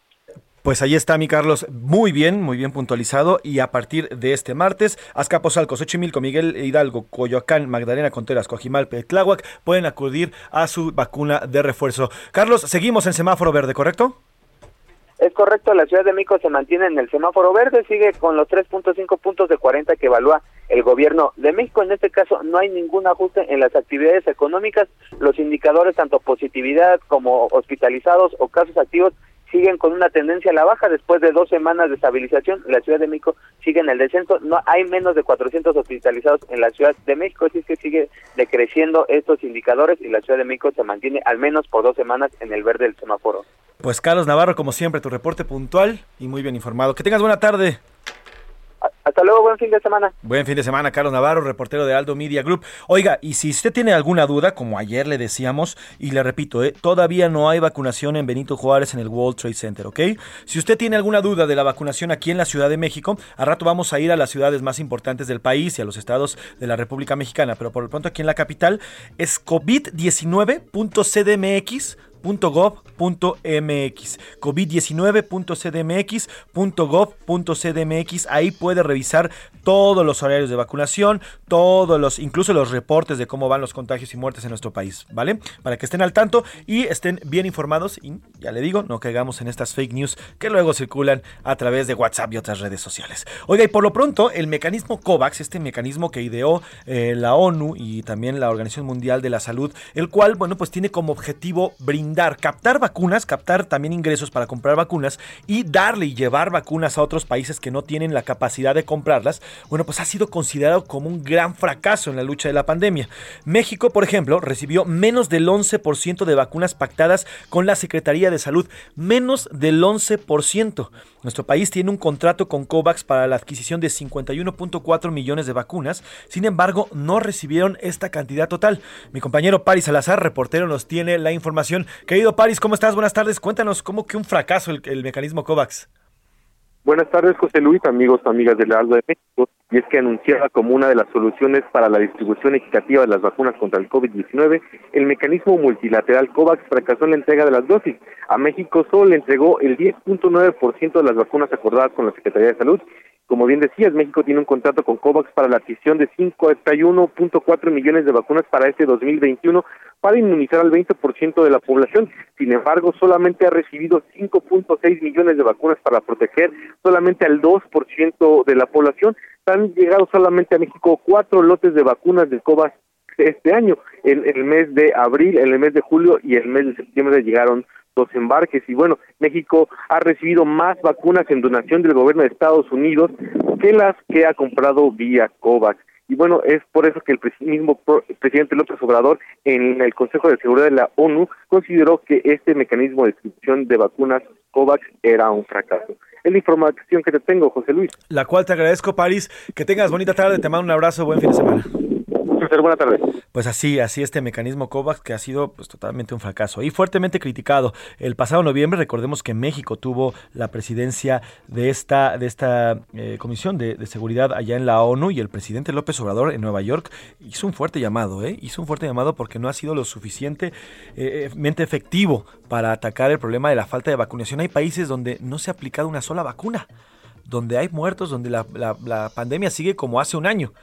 Pues ahí está mi Carlos, muy bien, muy bien puntualizado y a partir de este martes, Azcapotzalco, Xochimilco, Miguel Hidalgo, Coyoacán, Magdalena Contreras, Cojimalpe, Tláhuac pueden acudir a su vacuna de refuerzo. Carlos, seguimos en semáforo verde, ¿correcto? Es correcto, la Ciudad de México se mantiene en el semáforo verde, sigue con los 3.5 puntos de 40 que evalúa el gobierno de México. En este caso no hay ningún ajuste en las actividades económicas, los indicadores tanto positividad como hospitalizados o casos activos siguen con una tendencia a la baja después de dos semanas de estabilización. La Ciudad de México sigue en el descenso. No hay menos de 400 hospitalizados en la Ciudad de México, así es que sigue decreciendo estos indicadores y la Ciudad de México se mantiene al menos por dos semanas en el verde del semáforo. Pues Carlos Navarro, como siempre, tu reporte puntual y muy bien informado. Que tengas buena tarde. Hasta luego, buen fin de semana. Buen fin de semana, Carlos Navarro, reportero de Aldo Media Group. Oiga, y si usted tiene alguna duda, como ayer le decíamos, y le repito, ¿eh? todavía no hay vacunación en Benito Juárez en el World Trade Center, ¿ok? Si usted tiene alguna duda de la vacunación aquí en la Ciudad de México, a rato vamos a ir a las ciudades más importantes del país y a los estados de la República Mexicana, pero por lo pronto aquí en la capital es covid19.cdmx .gov.mx covid19.cdmx.gov.cdmx ahí puede revisar todos los horarios de vacunación, todos los incluso los reportes de cómo van los contagios y muertes en nuestro país, ¿vale? Para que estén al tanto y estén bien informados y ya le digo, no caigamos en estas fake news que luego circulan a través de WhatsApp y otras redes sociales. Oiga, y por lo pronto, el mecanismo COVAX, este mecanismo que ideó eh, la ONU y también la Organización Mundial de la Salud, el cual, bueno, pues tiene como objetivo brindar, captar vacunas, captar también ingresos para comprar vacunas y darle y llevar vacunas a otros países que no tienen la capacidad de comprarlas, bueno, pues ha sido considerado como un gran fracaso en la lucha de la pandemia. México, por ejemplo, recibió menos del 11% de vacunas pactadas con la Secretaría de Salud, menos del 11%. Nuestro país tiene un contrato con COVAX para la adquisición de 51.4 millones de vacunas, sin embargo, no recibieron esta cantidad total. Mi compañero Paris Salazar, reportero, nos tiene la información. Querido Paris, ¿cómo estás? Buenas tardes. Cuéntanos cómo que un fracaso el, mecanismo COVAX. Buenas tardes, José Luis, amigos, amigas del Aldo de México. Y es que anunciaba como una de las soluciones para la distribución equitativa de las vacunas contra el COVID-19, el mecanismo multilateral COVAX fracasó en la entrega de las dosis. A México solo le entregó el 10.9% de las vacunas acordadas con la Secretaría de Salud. Como bien decías, México tiene un contrato con COVAX para la adquisición de 51.4 millones de vacunas para este 2021 para inmunizar al 20% de la población. Sin embargo, solamente ha recibido 5.6 millones de vacunas para proteger solamente al 2% de la población. Han llegado solamente a México cuatro lotes de vacunas de COVAX este año. En el mes de abril, en el mes de julio y el mes de septiembre llegaron dos embarques. Y bueno, México ha recibido más vacunas en donación del gobierno de Estados Unidos que las que ha comprado vía COVAX. Y bueno, es por eso que el mismo presidente López Obrador en el Consejo de Seguridad de la ONU consideró que este mecanismo de distribución de vacunas COVAX era un fracaso. Es la información que te tengo, José Luis. La cual te agradezco, París. Que tengas bonita tarde, te mando un abrazo, buen fin de semana. Pues así, así este mecanismo COVAX que ha sido pues totalmente un fracaso y fuertemente criticado. El pasado noviembre recordemos que México tuvo la presidencia de esta de esta eh, comisión de, de, seguridad allá en la ONU y el presidente López Obrador en Nueva York hizo un fuerte llamado, ¿eh? hizo un fuerte llamado porque no ha sido lo suficientemente efectivo para atacar el problema de la falta de vacunación. Hay países donde no se ha aplicado una sola vacuna donde hay muertos, donde la pandemia sigue como hace un año.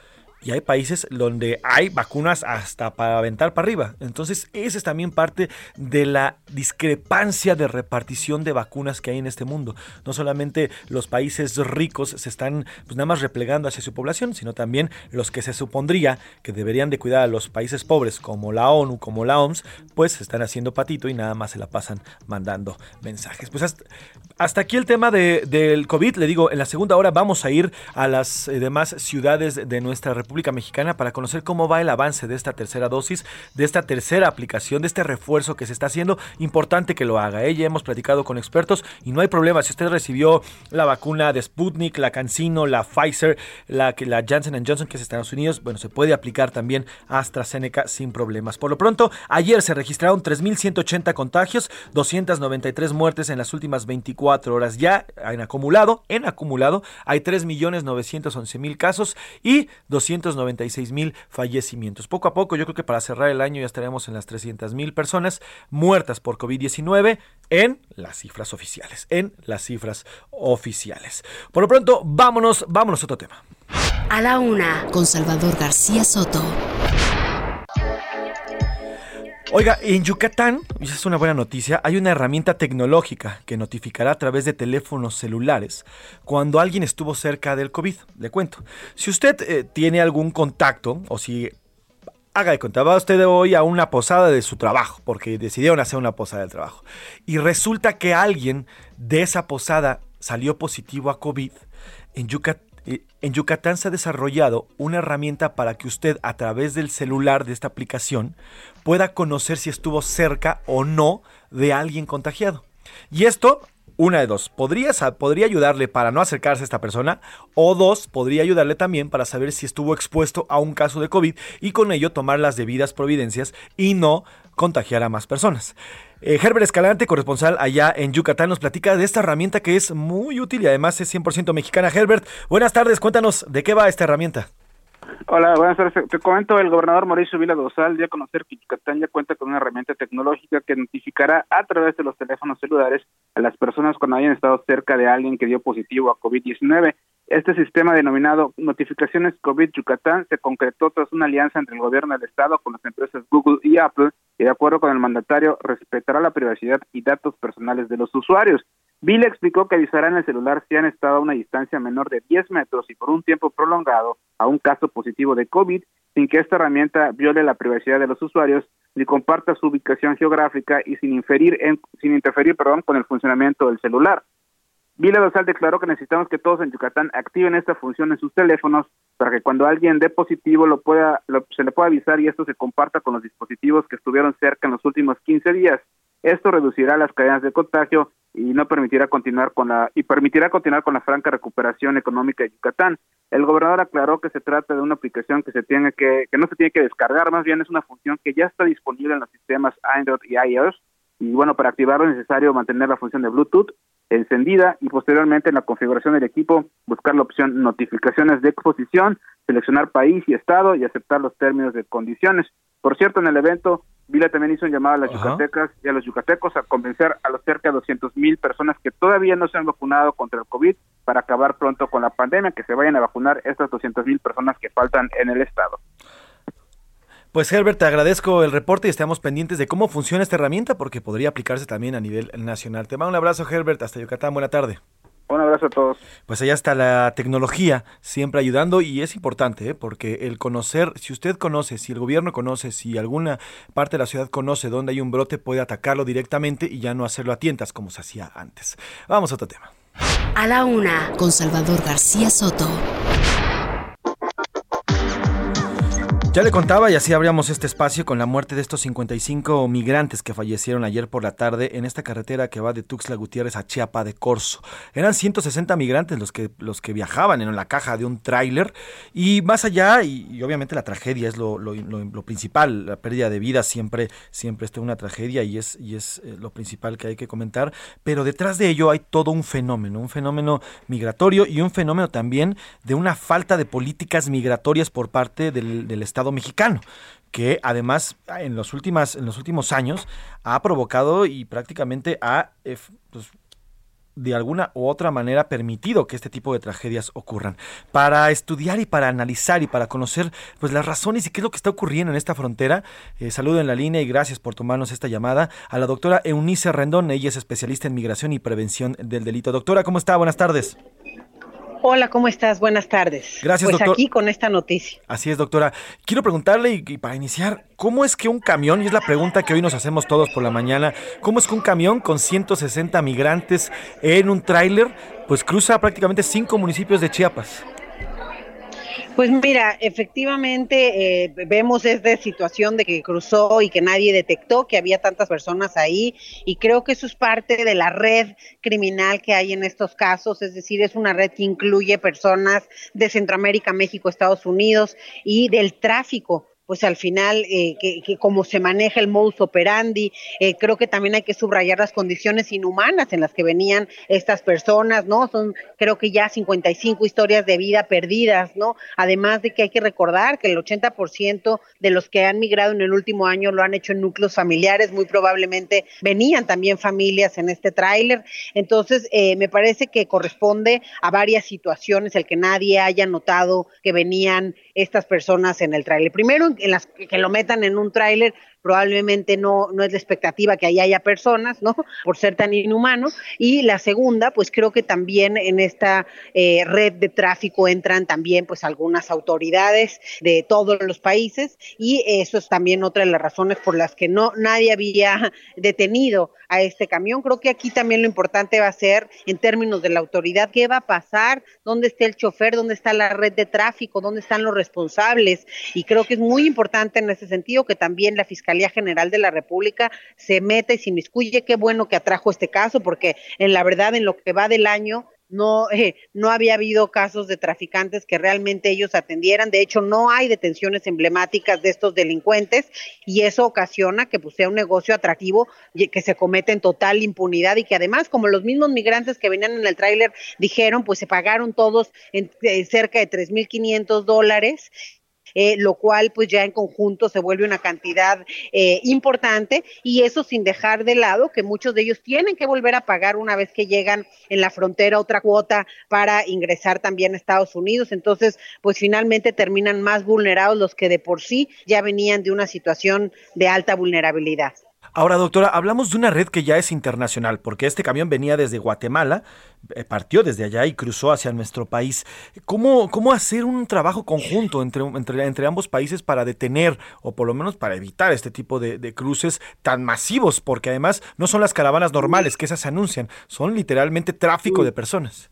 Y hay países donde hay vacunas hasta para aventar para arriba. Entonces, esa es también parte de la discrepancia de repartición de vacunas que hay en este mundo. No solamente los países ricos se están pues, nada más replegando hacia su población, sino también los que se supondría que deberían de cuidar a los países pobres, como la ONU, como la OMS, pues se están haciendo patito y nada más se la pasan mandando mensajes. Pues hasta, aquí el tema de- del COVID. Le digo, en la segunda hora vamos a ir a las eh, demás ciudades de nuestra República Mexicana para conocer cómo va el avance de esta tercera dosis, de esta tercera aplicación, de este refuerzo que se está haciendo. Importante que lo haga. ¿eh? Ya hemos platicado con expertos y no hay problema. Si usted recibió la vacuna de Sputnik, la CanSino, la Pfizer, la, la Johnson Johnson, que es Estados Unidos, bueno, se puede aplicar también AstraZeneca sin problemas. Por lo pronto, ayer se registraron 3.180 contagios, 293 muertes en las últimas 24 horas. Ya en acumulado, en acumulado, hay 3.911.000 casos y 296.000 fallecimientos. Poco a poco, yo creo que para cerrar el año ya estaremos en las 300.000 personas muertas por COVID-19 en las cifras oficiales, en las cifras oficiales. Por lo pronto, vámonos, vámonos a otro tema. A la una, con Salvador García Soto. Oiga, en Yucatán, y esa es una buena noticia, hay una herramienta tecnológica que notificará a través de teléfonos celulares cuando alguien estuvo cerca del COVID. Le cuento. Si usted eh, tiene algún contacto o si haga de cuenta, va usted hoy a una posada de su trabajo, porque decidieron hacer una posada del trabajo, y resulta que alguien de esa posada salió positivo a COVID, en Yucatán. En Yucatán se ha desarrollado una herramienta para que usted a través del celular de esta aplicación pueda conocer si estuvo cerca o no de alguien contagiado. Y esto, una de dos, podría, podría ayudarle para no acercarse a esta persona o dos, podría ayudarle también para saber si estuvo expuesto a un caso de COVID y con ello tomar las debidas providencias y no contagiar a más personas. Eh, Herbert Escalante, corresponsal allá en Yucatán, nos platica de esta herramienta que es muy útil y además es 100% mexicana. Herbert, buenas tardes, cuéntanos de qué va esta herramienta. Hola, buenas tardes. Te comento, el gobernador Mauricio Vila Dosal dio a conocer que Yucatán ya cuenta con una herramienta tecnológica que notificará a través de los teléfonos celulares a las personas cuando hayan estado cerca de alguien que dio positivo a COVID-19. Este sistema denominado Notificaciones COVID Yucatán se concretó tras una alianza entre el gobierno del estado con las empresas Google y Apple y de acuerdo con el mandatario respetará la privacidad y datos personales de los usuarios. Vila explicó que avisará en el celular si han estado a una distancia menor de 10 metros y por un tiempo prolongado a un caso positivo de COVID, sin que esta herramienta viole la privacidad de los usuarios ni comparta su ubicación geográfica y sin inferir en, sin interferir, perdón, con el funcionamiento del celular. Vila Dosal declaró que necesitamos que todos en Yucatán activen esta función en sus teléfonos para que cuando alguien dé positivo lo pueda, lo- se le pueda avisar y esto se comparta con los dispositivos que estuvieron cerca en los últimos 15 días. Esto reducirá las cadenas de contagio y no permitirá continuar con la y permitirá continuar con la franca recuperación económica de Yucatán. El gobernador aclaró que se trata de una aplicación que se tiene que que no se tiene que descargar, más bien es una función que ya está disponible en los sistemas Android y iOS y bueno, para activarlo es necesario mantener la función de Bluetooth encendida y posteriormente en la configuración del equipo buscar la opción notificaciones de exposición, seleccionar país y estado y aceptar los términos de condiciones. Por cierto, en el evento, Vila también hizo un llamado a las Ajá. yucatecas y a los yucatecos a convencer a los cerca de 200 mil personas que todavía no se han vacunado contra el COVID para acabar pronto con la pandemia, que se vayan a vacunar estas 200 mil personas que faltan en el estado. Pues Herbert, te agradezco el reporte y estamos pendientes de cómo funciona esta herramienta porque podría aplicarse también a nivel nacional. Te mando un abrazo, Herbert, hasta Yucatán, buena tarde. Un abrazo a todos. Pues allá está la tecnología siempre ayudando y es importante ¿eh? porque el conocer, si usted conoce, si el gobierno conoce, si alguna parte de la ciudad conoce dónde hay un brote, puede atacarlo directamente y ya no hacerlo a tientas como se hacía antes. Vamos a otro tema. A la una, con Salvador García Soto. Ya le contaba y así abríamos este espacio con la muerte de estos 55 migrantes que fallecieron ayer por la tarde en esta carretera que va de Tuxtla Gutiérrez a Chiapa de Corzo. Eran 160 migrantes los que, los que viajaban en la caja de un tráiler y más allá, y, obviamente la tragedia es lo, principal, la pérdida de vida siempre, siempre es una tragedia y es, y es eh, lo principal que hay que comentar, pero detrás de ello hay todo un fenómeno, un fenómeno migratorio y un fenómeno también de una falta de políticas migratorias por parte del Estado mexicano que además en los, en los últimos años ha provocado y prácticamente ha eh, pues, de alguna u otra manera permitido que este tipo de tragedias ocurran. Para estudiar y para analizar y para conocer pues las razones y qué es lo que está ocurriendo en esta frontera, eh, saludo en la línea y gracias por tomarnos esta llamada a la doctora Eunice Rendón, ella es especialista en migración y prevención del delito. Doctora, ¿cómo está? Buenas tardes. Hola, ¿cómo estás? Buenas tardes. Gracias, pues doctor. aquí con esta noticia. Así es, doctora. Quiero preguntarle, y, y, para iniciar, ¿cómo es que un camión, y es la pregunta que hoy nos hacemos todos por la mañana, ¿cómo es que un camión con 160 migrantes en un tráiler, pues cruza prácticamente cinco municipios de Chiapas? Pues mira, efectivamente eh, vemos esta situación de que cruzó y que nadie detectó que había tantas personas ahí y creo que eso es parte de la red criminal que hay en estos casos, es decir, es una red que incluye personas de Centroamérica, México, Estados Unidos y del tráfico pues al final, eh, que, que, como se maneja el modus operandi, eh, creo que también hay que subrayar las condiciones inhumanas en las que venían estas personas, ¿no? Son, creo que ya 55 historias de vida perdidas, ¿no? Además de que hay que recordar que el 80% de los que han migrado en el último año lo han hecho en núcleos familiares, muy probablemente venían también familias en este tráiler. Entonces, eh, me parece que corresponde a varias situaciones el que nadie haya notado que venían estas personas en el tráiler. Primero, en las que lo metan en un tráiler probablemente no, no es la expectativa que ahí haya personas, ¿no? [laughs] Por ser tan inhumano. Y la segunda, pues creo que también en esta eh, red de tráfico entran también pues algunas autoridades de todos los países y eso es también otra de las razones por las que no nadie había [laughs] detenido a este camión. Creo que aquí también lo importante va a ser en términos de la autoridad, qué va a pasar, dónde está el chofer, dónde está la red de tráfico, dónde están los responsables. Y creo que es muy importante en ese sentido que también la Fiscalía General de la República se meta y se inmiscuye. Qué bueno que atrajo este caso, porque en la verdad, en lo que va del año, no, eh, no había habido casos de traficantes que realmente ellos atendieran. De hecho, no hay detenciones emblemáticas de estos delincuentes y eso ocasiona que pues, sea un negocio atractivo y que se cometa en total impunidad y que además, como los mismos migrantes que venían en el tráiler dijeron, pues se pagaron todos en, eh, cerca de 3.500 dólares eh, lo cual pues ya en conjunto se vuelve una cantidad eh, importante y eso sin dejar de lado que muchos de ellos tienen que volver a pagar una vez que llegan en la frontera otra cuota para ingresar también a Estados Unidos. Entonces, pues finalmente terminan más vulnerados los que de por sí ya venían de una situación de alta vulnerabilidad. Ahora, doctora, hablamos de una red que ya es internacional, porque este camión venía desde Guatemala, eh, partió desde allá y cruzó hacia nuestro país. ¿Cómo, cómo hacer un trabajo conjunto entre, entre, entre ambos países para detener o por lo menos para evitar este tipo de, de cruces tan masivos? Porque además no son las caravanas normales que esas se anuncian, son literalmente tráfico de personas.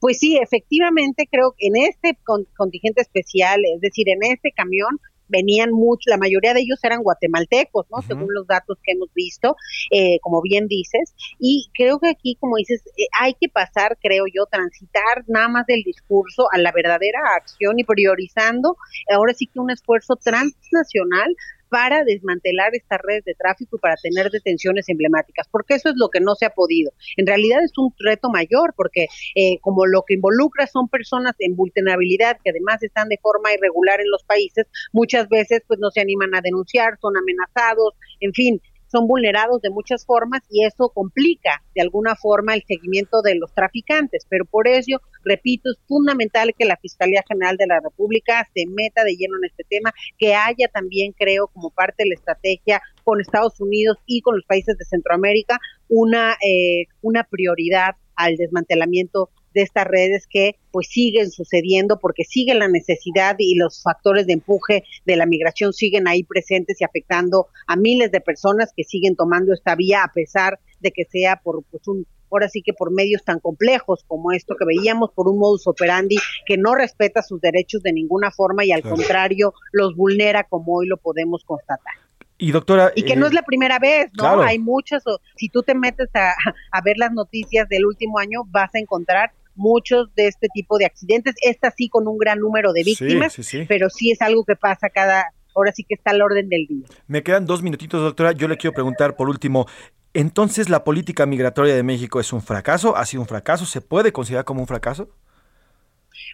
Pues sí, efectivamente creo que en este contingente especial, es decir, en este camión, venían mucho, la mayoría de ellos eran guatemaltecos, ¿no? Uh -huh. Según los datos que hemos visto, eh, como bien dices, y creo que aquí, como dices, eh, hay que pasar, creo yo, transitar nada más del discurso a la verdadera acción y priorizando ahora sí que un esfuerzo transnacional para desmantelar estas redes de tráfico y para tener detenciones emblemáticas, porque eso es lo que no se ha podido. En realidad es un reto mayor, porque eh, como lo que involucra son personas en vulnerabilidad que además están de forma irregular en los países, muchas veces pues no se animan a denunciar, son amenazados, en fin, son vulnerados de muchas formas y eso complica de alguna forma el seguimiento de los traficantes. Pero por ello, repito, es fundamental que la Fiscalía General de la República se meta de lleno en este tema, que haya también, creo, como parte de la estrategia con Estados Unidos y con los países de Centroamérica, una, eh, una prioridad al desmantelamiento de estas redes que pues siguen sucediendo porque sigue la necesidad y los factores de empuje de la migración siguen ahí presentes y afectando a miles de personas que siguen tomando esta vía a pesar de que sea por pues un ahora sí que por medios tan complejos como esto que veíamos, por un modus operandi que no respeta sus derechos de ninguna forma y al claro. contrario los vulnera como hoy lo podemos constatar. Y doctora. Y que eh, no es la primera vez, ¿no? Claro. Hay muchas. Si tú te metes a, a, ver las noticias del último año, vas a encontrar muchos de este tipo de accidentes. Esta sí con un gran número de víctimas, sí, sí, sí. pero sí es algo que pasa cada. Ahora sí que está al orden del día. Me quedan dos minutitos, doctora. Yo le quiero preguntar por último. Entonces, ¿la política migratoria de México es un fracaso? ¿Ha sido un fracaso? ¿Se puede considerar como un fracaso?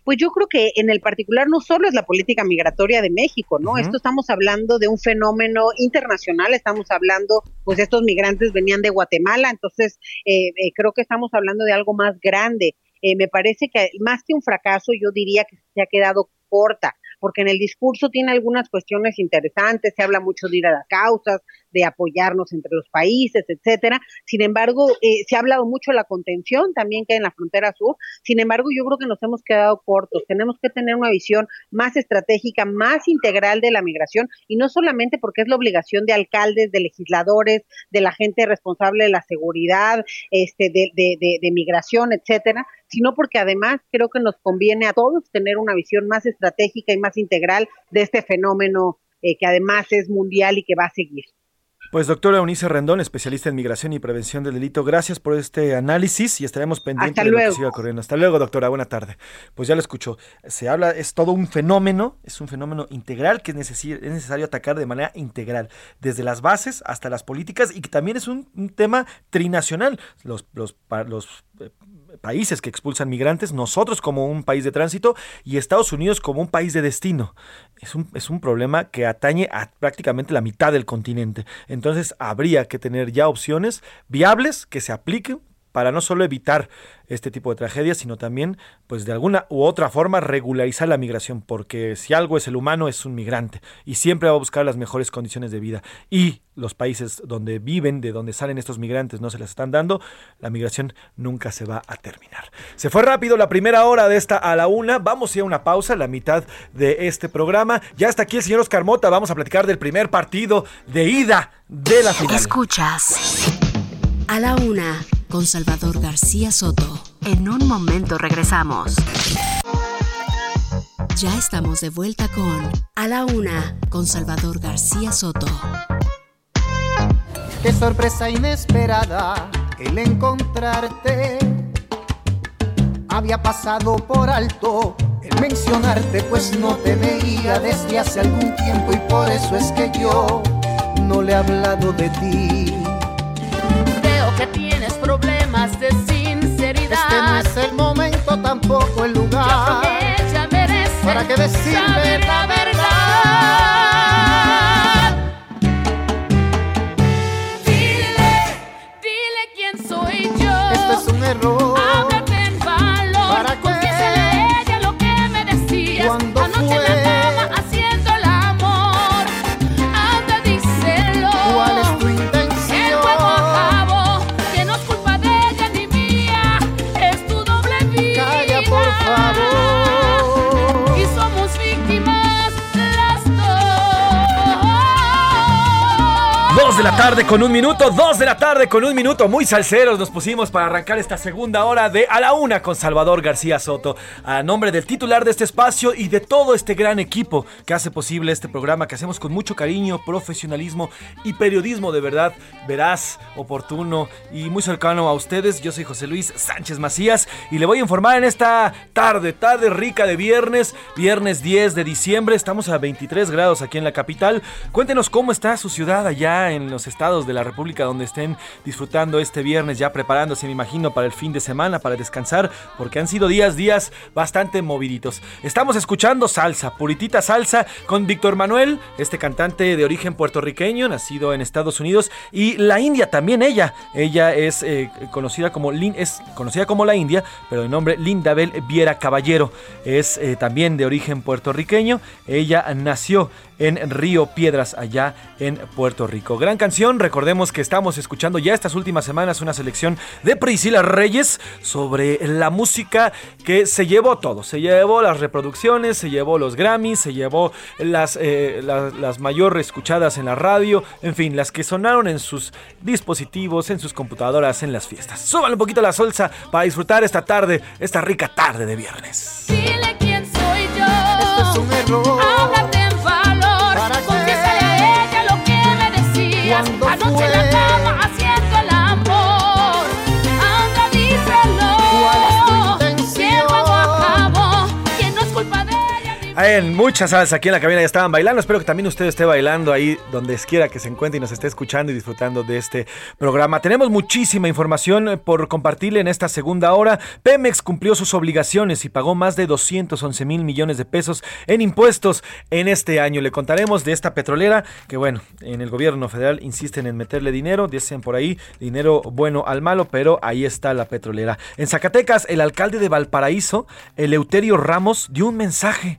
Pues yo creo que en el particular no solo es la política migratoria de México, ¿no? Esto estamos hablando de un fenómeno internacional, estamos hablando, pues estos migrantes venían de Guatemala, entonces eh, eh, creo que estamos hablando de algo más grande. Eh, me parece que más que un fracaso, yo diría que se ha quedado corta porque en el discurso tiene algunas cuestiones interesantes, se habla mucho de ir a las causas, de apoyarnos entre los países, etcétera. Sin embargo, eh, se ha hablado mucho de la contención también que hay en la frontera sur. Sin embargo, yo creo que nos hemos quedado cortos. Tenemos que tener una visión más estratégica, más integral de la migración y no solamente porque es la obligación de alcaldes, de legisladores, de la gente responsable de la seguridad, este, de, de, de, de migración, etcétera, sino porque además creo que nos conviene a todos tener una visión más estratégica y más integral de este fenómeno eh, que además es mundial y que va a seguir. Pues doctora Eunice Rendón, especialista en migración y prevención del delito, gracias por este análisis y estaremos pendientes de lo que siga ocurriendo. Hasta luego, doctora, buena tarde. Pues ya lo escucho, se habla, es todo un fenómeno, es un fenómeno integral que es, es necesario atacar de manera integral, desde las bases hasta las políticas y que también es un, un tema trinacional. Los, los, los eh, países que expulsan migrantes, nosotros como un país de tránsito y Estados Unidos como un país de destino. Es un, es un problema que atañe a prácticamente la mitad del continente. Entonces habría que tener ya opciones viables que se apliquen para no solo evitar este tipo de tragedias, sino también, pues de alguna u otra forma, regularizar la migración, porque si algo es el humano, es un migrante y siempre va a buscar las mejores condiciones de vida. Y los países donde viven, de donde salen estos migrantes, no se las están dando, la migración nunca se va a terminar. Se fue rápido la primera hora de esta a la una, vamos a ir a una pausa, la mitad de este programa. Ya está aquí el señor Oscar Mota, vamos a platicar del primer partido de ida de la final. Escuchas a la una con Salvador García Soto. En un momento regresamos. Ya estamos de vuelta con A la Una con Salvador García Soto. Qué sorpresa inesperada el encontrarte. Había pasado por alto el mencionarte, pues no te veía desde hace algún tiempo y por eso es que yo no le he hablado de ti. Este no es el momento, tampoco el lugar. Merece para que decirme saber la verdad. Tarde con un minuto, dos de la tarde con un minuto, muy salseros nos pusimos para arrancar esta segunda hora de A la Una con Salvador García Soto. A nombre del titular de este espacio y de todo este gran equipo que hace posible este programa que hacemos con mucho cariño, profesionalismo y periodismo de verdad veraz, oportuno y muy cercano a ustedes. Yo soy José Luis Sánchez Macías y le voy a informar en esta tarde, tarde rica de viernes, viernes 10 de diciembre. Estamos a 23 grados aquí en la capital. Cuéntenos cómo está su ciudad allá en los estados de la República donde estén disfrutando este viernes, ya preparándose, me imagino, para el fin de semana, para descansar, porque han sido días, días bastante moviditos. Estamos escuchando salsa, puritita salsa, con Víctor Manuel, este cantante de origen puertorriqueño, nacido en Estados Unidos, y la India también ella. Ella es eh, conocida como Lin, es conocida como la India, pero de nombre Lindabel Viera Caballero. Es eh, también de origen puertorriqueño. Ella nació en Río Piedras, allá en Puerto Rico. Gran canción, recordemos que estamos escuchando ya estas últimas semanas una selección de Priscila Reyes sobre la música que se llevó todo. Se llevó las reproducciones, se llevó los Grammys, se llevó las, eh, las, las mayor escuchadas en la radio, en fin, las que sonaron en sus dispositivos, en sus computadoras, en las fiestas. Súbanle un poquito la salsa para disfrutar esta tarde, esta rica tarde de viernes. Dile quién soy yo. Esto es un error. Hay muchas salsa aquí en la cabina ya estaban bailando. Espero que también usted esté bailando ahí donde quiera que se encuentre y nos esté escuchando y disfrutando de este programa. Tenemos muchísima información eh, por compartirle en esta segunda hora. Pemex cumplió sus obligaciones y pagó más de 211 mil millones de pesos en impuestos en este año. Le contaremos de esta petrolera que, bueno, en el gobierno federal insisten en meterle dinero, dicen por ahí dinero bueno al malo, pero ahí está la petrolera. En Zacatecas, el alcalde de Valparaíso, Eleuterio Ramos, dio un mensaje.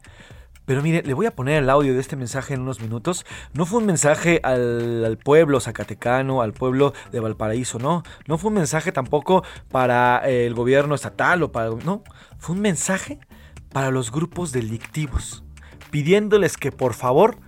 Pero mire, le voy a poner el audio de este mensaje en unos minutos. No fue un mensaje al, pueblo zacatecano, al pueblo de Valparaíso, no. No fue un mensaje tampoco para eh, el gobierno estatal o para... No, fue un mensaje para los grupos delictivos, pidiéndoles que por favor,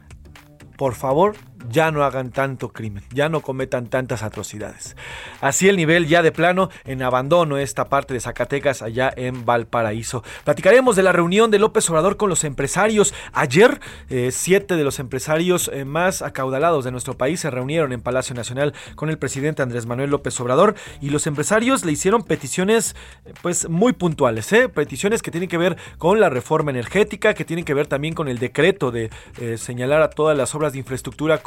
por favor, ya no hagan tanto crimen, ya no cometan tantas atrocidades. Así el nivel ya de plano en abandono esta parte de Zacatecas allá en Valparaíso. Platicaremos de la reunión de López Obrador con los empresarios. Ayer, eh, siete de los empresarios eh, más acaudalados de nuestro país se reunieron en Palacio Nacional con el presidente Andrés Manuel López Obrador y los empresarios le hicieron peticiones eh, pues muy puntuales, peticiones que tienen que ver con la reforma energética, que tienen que ver también con el decreto de señalar a todas las obras de infraestructura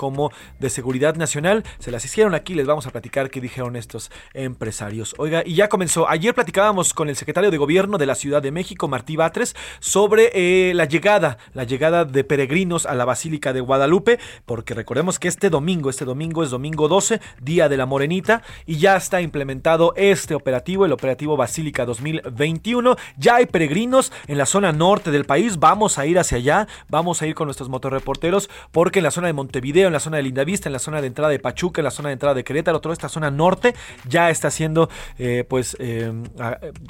de seguridad nacional. Se las hicieron aquí, les vamos a platicar qué dijeron estos empresarios. Oiga, y ya comenzó. Ayer platicábamos con el secretario de gobierno de la Ciudad de México, Martí Batres, sobre eh, la llegada, la llegada de peregrinos a la Basílica de Guadalupe, porque recordemos que este domingo, este domingo es domingo 12, día de la Morenita, y ya está implementado este operativo, el operativo Basílica 2021. Ya hay peregrinos en la zona norte del país, vamos a ir hacia allá, vamos a ir con nuestros motorreporteros, porque en la zona de Montevideo, la zona de Lindavista, en la zona de entrada de Pachuca, en la zona de entrada de Querétaro, toda esta zona norte ya está siendo eh, pues eh,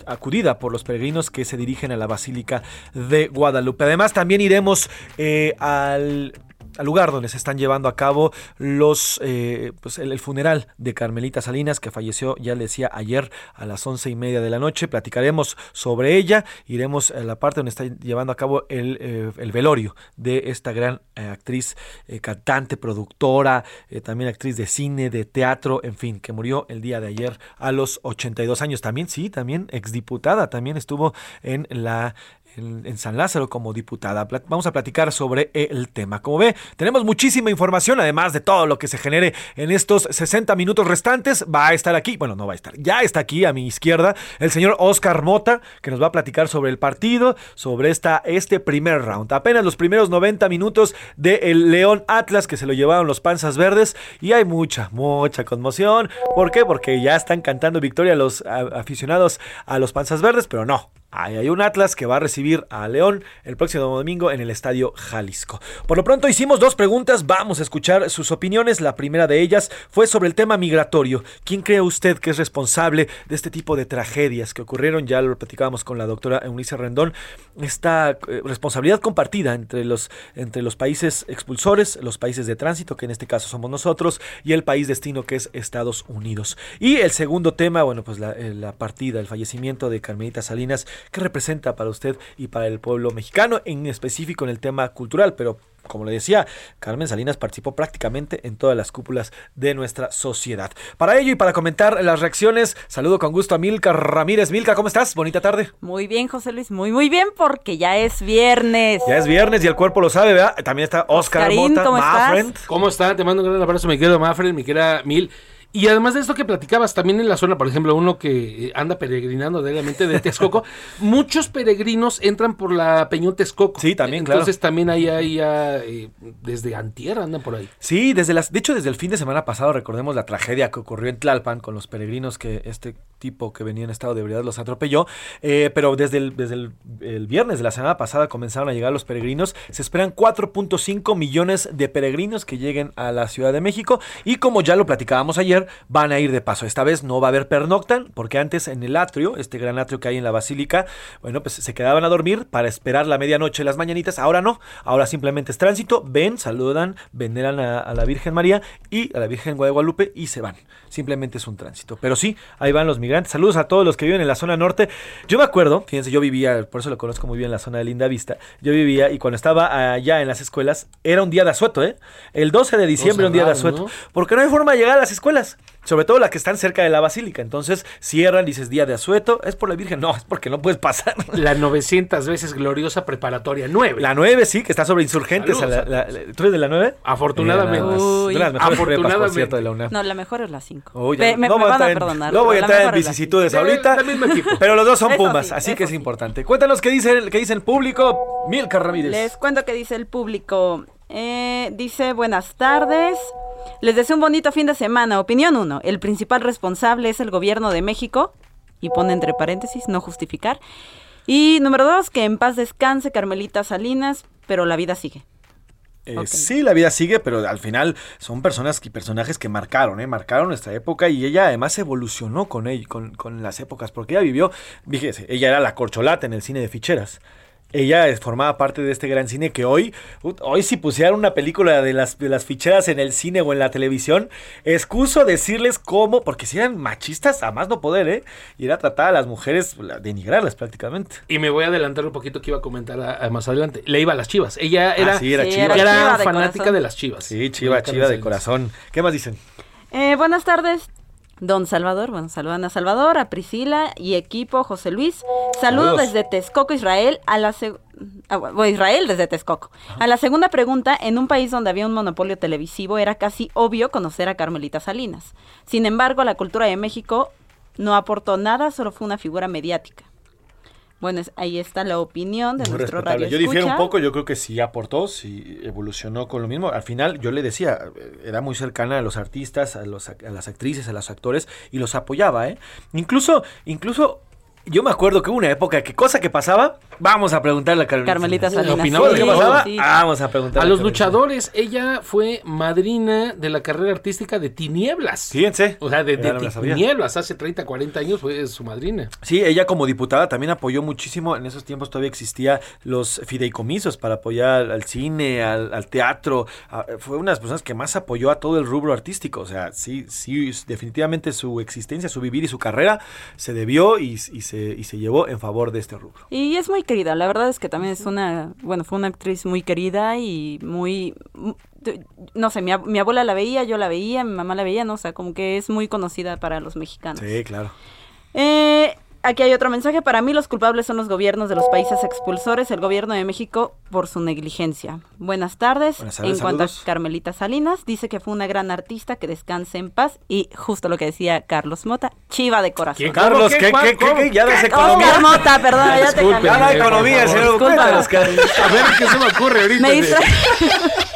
acudida por los peregrinos que se dirigen a la Basílica de Guadalupe. Además también iremos eh, al al lugar donde se están llevando a cabo los eh, pues el, funeral de Carmelita Salinas que falleció ya le decía ayer a las once y media de la noche. Platicaremos sobre ella iremos a la parte donde está llevando a cabo el, eh, velorio de esta gran eh, actriz cantante productora también actriz de cine de teatro en fin que murió el día de ayer a los 82 años. También sí también exdiputada también estuvo en la en, San Lázaro como diputada. Vamos a platicar sobre el tema. Como ve, tenemos muchísima información, además de todo lo que se genere en estos 60 minutos restantes. Va a estar aquí, bueno, no va a estar, ya está aquí a mi izquierda el señor Oscar Mota, que nos va a platicar sobre el partido, sobre esta, este primer round. Apenas los primeros 90 minutos del León Atlas, que se lo llevaron los panzas verdes, y hay mucha, mucha conmoción. ¿Por qué? Porque ya están cantando victoria los aficionados a los panzas verdes, pero no, hay un Atlas que va a recibir a León el próximo domingo en el Estadio Jalisco. Por lo pronto hicimos dos preguntas, vamos a escuchar sus opiniones. La primera de ellas fue sobre el tema migratorio. ¿Quién cree usted que es responsable de este tipo de tragedias que ocurrieron? Ya lo platicábamos con la doctora Eunice Rendón. Esta eh, responsabilidad compartida entre los, entre los países expulsores, los países de tránsito, que en este caso somos nosotros, y el país destino que es Estados Unidos. Y el segundo tema, bueno, pues la, eh, la partida, el fallecimiento de Carmelita Salinas qué representa para usted y para el pueblo mexicano, en específico en el tema cultural, pero como le decía, Carmen Salinas participó prácticamente en todas las cúpulas de nuestra sociedad. Para ello y para comentar las reacciones, saludo con gusto a Milka Ramírez. Milka, ¿cómo estás? Bonita tarde. Muy bien, José Luis, muy, muy bien, porque ya es viernes. Ya es viernes y el cuerpo lo sabe, ¿verdad? También está Oscar Mota, ¿cómo estás? ¿Cómo está? Te mando un gran abrazo, mi querido Mafren, mi querida Mil. Y además de esto que platicabas, también en la zona, por ejemplo, uno que anda peregrinando diariamente de Texcoco, [laughs] muchos peregrinos entran por la Peñón Texcoco. Sí, también, claro. Entonces también ahí hay, eh, desde antier andan por ahí. Sí, desde las, de hecho desde el fin de semana pasado recordemos la tragedia que ocurrió en Tlalpan con los peregrinos que este tipo que venía en estado de ebriedad los atropelló, eh, pero desde, el, desde el, viernes de la semana pasada comenzaron a llegar los peregrinos, se esperan 4.5 millones de peregrinos que lleguen a la Ciudad de México y como ya lo platicábamos ayer, van a ir de paso. Esta vez no va a haber pernoctan, porque antes en el atrio, este gran atrio que hay en la basílica, bueno, pues se quedaban a dormir para esperar la medianoche las mañanitas. Ahora no, ahora simplemente es tránsito, ven, saludan, veneran a, la Virgen María y a la Virgen Guadalupe y se van. Simplemente es un tránsito. Pero sí, ahí van los migrantes. Saludos a todos los que viven en la zona norte. Yo me acuerdo, fíjense, yo vivía, por eso lo conozco muy bien, la zona de Linda Vista. Yo vivía y cuando estaba allá en las escuelas, era un día de asueto, ¿eh? El 12 de diciembre, un día de asueto. Porque no hay forma de llegar a las escuelas iglesias, sobre todo las que están cerca de la basílica. Entonces cierran, dices día de asueto, es por la Virgen, no, es porque no puedes pasar. La 900 veces gloriosa preparatoria 9. La 9 sí, que está sobre insurgentes. Saludos, a la- la- la- ¿Tú eres de la 9? Afortunadamente. Uy. Las mejores prepas, cierto, de la UNAM. No, la mejor es la 5. Oh, ya, me, no voy a van a perdonar. no voy a entrar en vicisitudes ahorita. del mismo equipo. Pero los dos son Eso Pumas, sí, así que es sí. importante. Cuéntanos qué dice, el- qué dice el público. Milka Ramírez. Les cuento que dice el público. Eh, dice, buenas tardes. Les deseo un bonito fin de semana. Opinión 1. El principal responsable es el gobierno de México. Y pone entre paréntesis, no justificar. Y número 2, que en paz descanse Carmelita Salinas, pero la vida sigue. Eh. Sí, la vida sigue, pero al final son personas y personajes que marcaron, ¿eh? Marcaron nuestra época y ella además evolucionó con, ell- con, con las épocas, porque ella vivió, fíjese, ella era la corcholata en el cine de ficheras. Ella es- formaba parte de este gran cine que hoy, hoy si pusieran una película de las, de las ficheras en el cine o en la televisión, excuso decirles cómo, porque si eran machistas, a más no poder, ¿eh? Y era tratar a las mujeres, la- denigrarlas prácticamente. Y me voy a adelantar un poquito que iba a comentar a- a más adelante. Le iba a las chivas. Ella era, Ah, sí, era Sí, chiva. era era chiva de fanática corazón. de las chivas. Sí, chiva, chiva de corazón. ¿Qué más dicen? Eh, buenas tardes, don Salvador. Bueno, saludan a Salvador, a Priscila y equipo José Luis. Saludos Saludos. desde Texcoco, Israel. A la ah, Israel desde Texcoco. A la segunda pregunta, en un país donde había un monopolio televisivo era casi obvio conocer a Carmelita Salinas. Sin embargo, la cultura de México no aportó nada, solo fue una figura mediática. Bueno, ahí está la opinión de Muy nuestro radio. Yo difiero un poco, yo creo que sí aportó, sí evolucionó con lo mismo. Al final, yo le decía, eh, era muy cercana a los artistas, a, los, a las actrices, a los actores, y los apoyaba, ¿eh? Incluso, incluso, yo me acuerdo que hubo una época que cosa que pasaba, vamos a preguntarle a Carmelita. Carmelita Salinas. Opinaba Cosa de que todo. pasaba, sí. vamos a preguntarle A los Carmelita. luchadores, ella fue madrina de la carrera artística de Tinieblas. Fíjense. O sea, de, no. Tinieblas, hace 30, 40 años fue su madrina. Sí, ella como diputada también apoyó muchísimo. En esos tiempos todavía existía los fideicomisos para apoyar al cine, al, al teatro. a- fue una de las personas que más apoyó a todo el rubro artístico. O sea, sí, sí, definitivamente su existencia, su vivir y su carrera se debió y, y se, y se llevó en favor de este rubro. Y es muy querida, la verdad es que también es una, bueno, fue una actriz muy querida y muy, no sé, mi, ab- mi abuela la veía, yo la veía, mi mamá la veía, no, o sea, como que es muy conocida para los mexicanos. Sí, claro. Eh, aquí hay otro mensaje, para mí los culpables son los gobiernos de los países expulsores, el gobierno de México por su negligencia. Buenas tardes, Buenas tardes, en cuanto saludos. a Carmelita Salinas, dice que fue una gran artista, que descanse en paz y justo lo que decía Carlos Mota, chiva de corazón. ¿Quién? Carlos, ¿Qué? ¿qué, qué, qué, ¿Cómo? qué? Ya Oscar economía. Mota, perdón, ya te. Ya da por economía, señor. A ver qué se me ocurre ahorita. Me distrae. [laughs]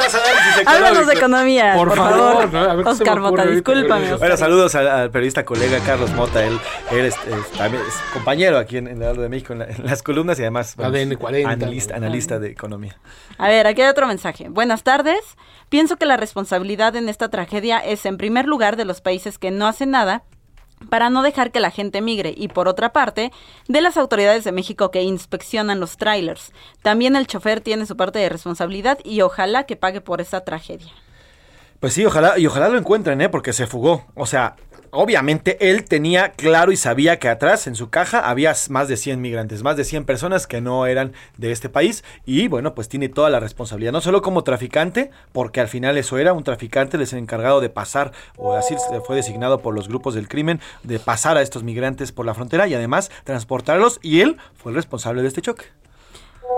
Ya análisis Háblanos de economía, por, Por favor. favor, ¿no? A ver qué se me Oscar Mota, ahorita. discúlpame. Bueno, Bueno, saludos al, al periodista colega Carlos Mota. Él, él es, es- también es compañero aquí en, en el de México en, la- en las columnas y además bueno, ADN 40. analista, analista de economía. A ver, aquí hay otro mensaje. Buenas tardes. Pienso que la responsabilidad en esta tragedia es, en primer lugar, de los países que no hacen nada para no dejar que la gente migre y, por otra parte, de las autoridades de México que inspeccionan los trailers. También el chofer tiene su parte de responsabilidad y ojalá que pague por esta tragedia. Pues sí, ojalá, y ojalá lo encuentren, ¿eh? Porque se fugó. O sea, obviamente él tenía claro y sabía que atrás en su caja había más de 100 migrantes, más de 100 personas que no eran de este país. Y bueno, pues tiene toda la responsabilidad, no solo como traficante, porque al final eso era, un traficante les encargado de pasar, o así se fue designado por los grupos del crimen, de pasar a estos migrantes por la frontera y además transportarlos. Y él fue el responsable de este choque.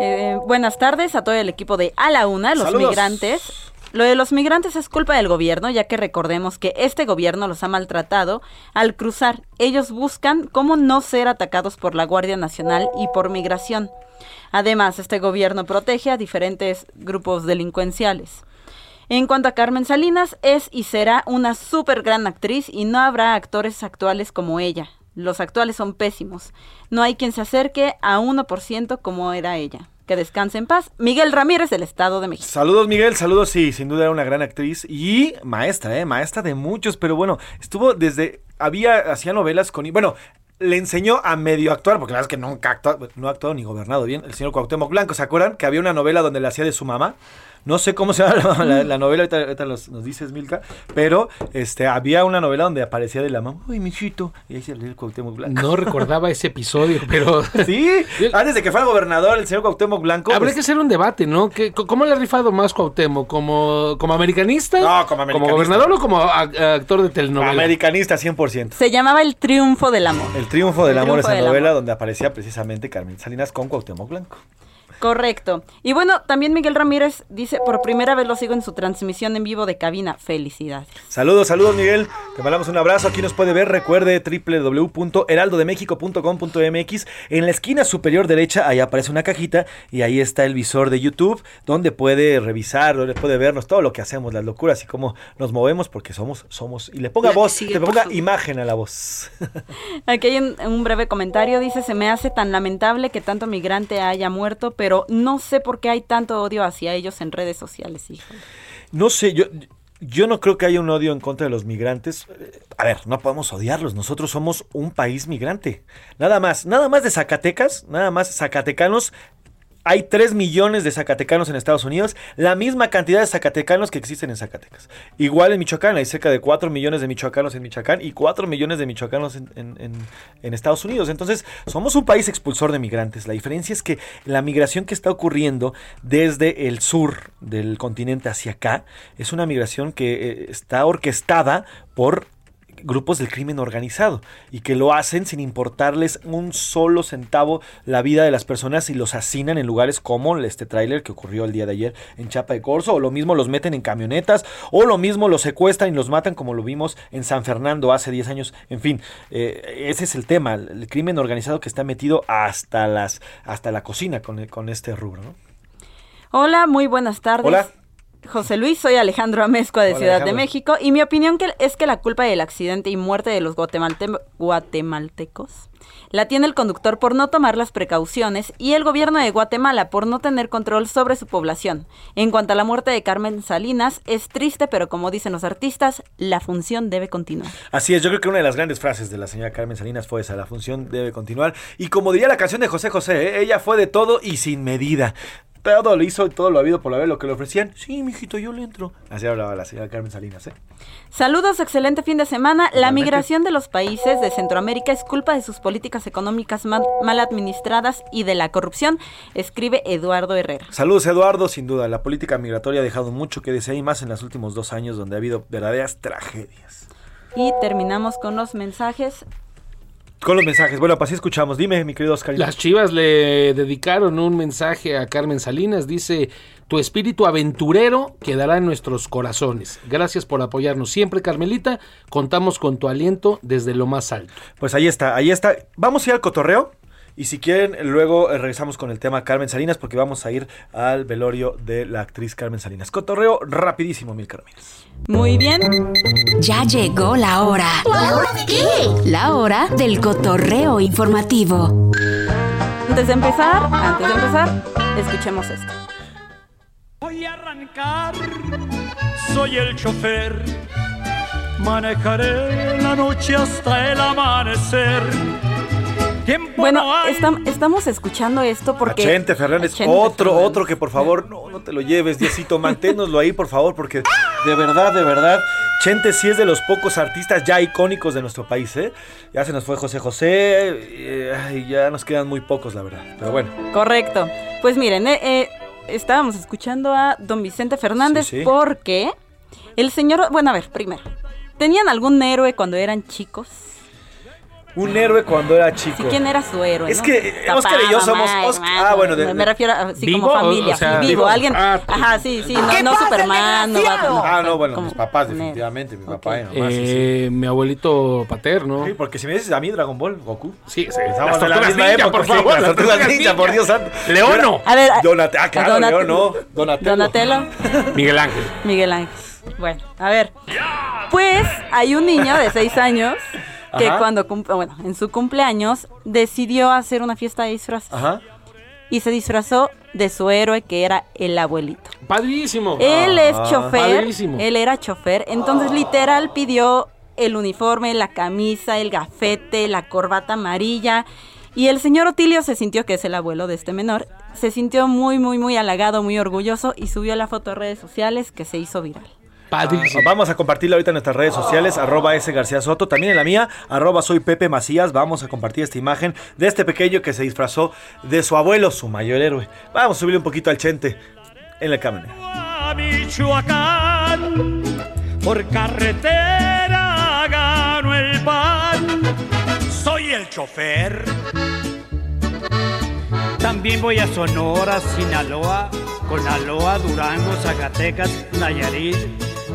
Eh, buenas tardes a todo el equipo de A la Una, los Saludos. migrantes. Lo de los migrantes es culpa del gobierno, ya que recordemos que este gobierno los ha maltratado al cruzar. Ellos buscan cómo no ser atacados por la Guardia Nacional y por migración. Además, este gobierno protege a diferentes grupos delincuenciales. En cuanto a Carmen Salinas, es y será una súper gran actriz y no habrá actores actuales como ella. Los actuales son pésimos. No hay quien se acerque a 1% como era ella. Que descanse en paz. Miguel Ramírez del Estado de México. Saludos Miguel, saludos, sí, sin duda era una gran actriz y maestra, eh, maestra de muchos, pero bueno, estuvo desde, había, hacía novelas con, bueno, le enseñó a medio actuar, porque la verdad es que nunca actuado, no ha actuado ni gobernado bien, el señor Cuauhtémoc Blanco, ¿se acuerdan? Que había una novela donde le hacía de su mamá, No sé cómo se llama la, la- la novela, ahorita, ahorita nos, nos dices, Milka, pero este, había una novela donde aparecía de la mamá, uy, mijito, y ahí se leía el Cuauhtémoc Blanco. No recordaba ese episodio, [laughs] pero... Sí, antes de que fuera gobernador el señor Cuauhtémoc Blanco. Habría pues, que hacer un debate, ¿no? ¿Qué- co- ¿Cómo le ha rifado más Cuauhtémoc? ¿Como, como americanista? No, como americanista. gobernador o como a- a- actor de telenovela? Americanista 100%. Se llamaba El Triunfo del Amor. El triunfo del El amor, triunfo esa del novela amor. donde aparecía precisamente Carmen Salinas con Cuauhtémoc Blanco. Correcto. Y bueno, también Miguel Ramírez dice, por primera vez lo sigo en su transmisión en vivo de cabina. Felicidades. Saludos, saludos Miguel. Te mandamos un abrazo. Aquí nos puede ver. Recuerde www.heraldodemexico.com.mx. En la esquina superior derecha, ahí aparece una cajita y ahí está el visor de YouTube donde puede revisar, donde puede vernos todo lo que hacemos, las locuras y cómo nos movemos porque somos, somos. Y le ponga La voz, le ponga imagen a la voz. Aquí hay un, un breve comentario. Dice, se me hace tan lamentable que tanto migrante haya muerto, pero no sé por qué hay tanto odio hacia ellos en redes sociales. No sé, yo, yo no creo que haya un odio en contra de los migrantes. A ver, no podemos odiarlos. Nosotros somos un país migrante. Nada más, nada más de Zacatecas, nada más zacatecanos. Hay 3 millones de zacatecanos en Estados Unidos, la misma cantidad de zacatecanos que existen en Zacatecas. Igual en Michoacán, hay cerca de 4 millones de michoacanos en Michoacán y 4 millones de michoacanos en, Estados Unidos. Entonces, somos un país expulsor de migrantes. La diferencia es que la migración que está ocurriendo desde el sur del continente hacia acá es una migración que eh, está orquestada por grupos del crimen organizado y que lo hacen sin importarles un solo centavo la vida de las personas y los hacinan en lugares como este tráiler que ocurrió el día de ayer en Chapa de Corzo o lo mismo los meten en camionetas o lo mismo los secuestran y los matan como lo vimos en San Fernando hace 10 años en fin eh, ese es el tema el crimen organizado que está metido hasta las hasta la cocina con, con este rubro ¿no? Hola, muy buenas tardes. Hola. José Luis, soy Alejandro Amezcua de Hola, Ciudad Alejandro. de México y mi opinión que es que la culpa del accidente y muerte de los guatemalte- guatemaltecos la tiene el conductor por no tomar las precauciones y el gobierno de Guatemala por no tener control sobre su población. En cuanto a la muerte de Carmen Salinas, es triste, pero como dicen los artistas, la función debe continuar. Así es, yo creo que una de las grandes frases de la señora Carmen Salinas fue esa, la función debe continuar. Y como diría la canción de José José, ¿eh? ella fue de todo y sin medida. Todo lo hizo, todo lo habido por lo haber, lo que le ofrecían. Sí, mijito, yo le entro. Así hablaba la señora Carmen Salinas, ¿eh? Saludos, excelente fin de semana. La migración de los países de Centroamérica es culpa de sus políticas económicas mal, mal administradas y de la corrupción, escribe Eduardo Herrera. Saludos, Eduardo. Sin duda, la política migratoria ha dejado mucho que desear y más en los últimos dos años donde ha habido verdaderas tragedias. Y terminamos con los mensajes. Con los mensajes. Bueno, pues así escuchamos. Dime, mi querido Oscar. Las Chivas le dedicaron un mensaje a Carmen Salinas. Dice, tu espíritu aventurero quedará en nuestros corazones. Gracias por apoyarnos siempre, Carmelita. Contamos con tu aliento desde lo más alto. Pues ahí está, ahí está. Vamos a ir al cotorreo. Y si quieren, luego eh, regresamos con el tema Carmen Salinas, porque vamos a ir al velorio de la actriz Carmen Salinas. Cotorreo rapidísimo, Mil Ramírez. Muy bien. Ya llegó la hora. ¿La hora de qué? La hora del cotorreo informativo. Antes de empezar, antes de empezar, escuchemos esto. Voy a arrancar, soy el chofer. Manejaré la noche hasta el amanecer. Tiempo Bueno, no hay. estam- estamos escuchando esto porque... Chente Fernández, Chente otro, Fernández. otro que por favor, no, no te lo lleves, Diosito, manténnoslo ahí, por favor, porque de verdad, de verdad, Chente sí es de los pocos artistas ya icónicos de nuestro país, ¿eh? Ya se nos fue José José, eh, ay, ya nos quedan muy pocos, la verdad, pero bueno. Correcto. Pues miren, eh, eh, estábamos escuchando a don Vicente Fernández Sí, sí. porque el señor, bueno, a ver, primero, ¿tenían algún héroe cuando eran chicos? Un héroe cuando era chico. Sí, ¿quién era su héroe? Es no? que Papá, Oscar y yo somos. Oscar- hermano, ah, bueno, de- me, me refiero a así ¿Vivo? como familia, o sea, vivo, vivo. alguien. Ah, ajá, sí, sí, no, ¿Qué no Superman, no? Batman. Ah, no, bueno, como- mis papás, definitivamente, mi papá y mamá, sí, sí. Eh, Mi abuelito paterno. Sí, porque si me dices a mí Dragon Ball, Goku. Sí, sí. Estamos Las en la misma ninja, época, por favor, las tortugas ninja, por. Dios santo. Leono. A ver, Donate- ah, claro, Donat- León, no. Donatello. Donatello. [laughs] Miguel Ángel. Miguel Ángel. Bueno, a ver. Pues hay un niño de seis años que Ajá. cuando bueno, en su cumpleaños decidió hacer una fiesta de disfraces. Ajá. Y se disfrazó de su héroe que era el abuelito. Padrísimo. Él es Ah, chofer, Padrísimo. él era chofer, entonces literal pidió el uniforme, la camisa, el gafete, la corbata amarilla. Y el señor Otilio se sintió que es el abuelo de este menor se sintió muy, muy, muy halagado, muy orgulloso y subió la foto a redes sociales que se hizo viral. Padrísimo. Vamos a compartirla ahorita en nuestras redes sociales, arroba S García Soto, también en la mía, arroba soy Pepe Macías. Vamos a compartir esta imagen de este pequeño que se disfrazó de su abuelo, su mayor héroe. Vamos a subirle un poquito al chente en la cámara. a Michoacán, por carretera gano el pan. Soy el chofer. También voy a Sonora, Sinaloa, Conaloa, Durango, Zacatecas, Nayarit,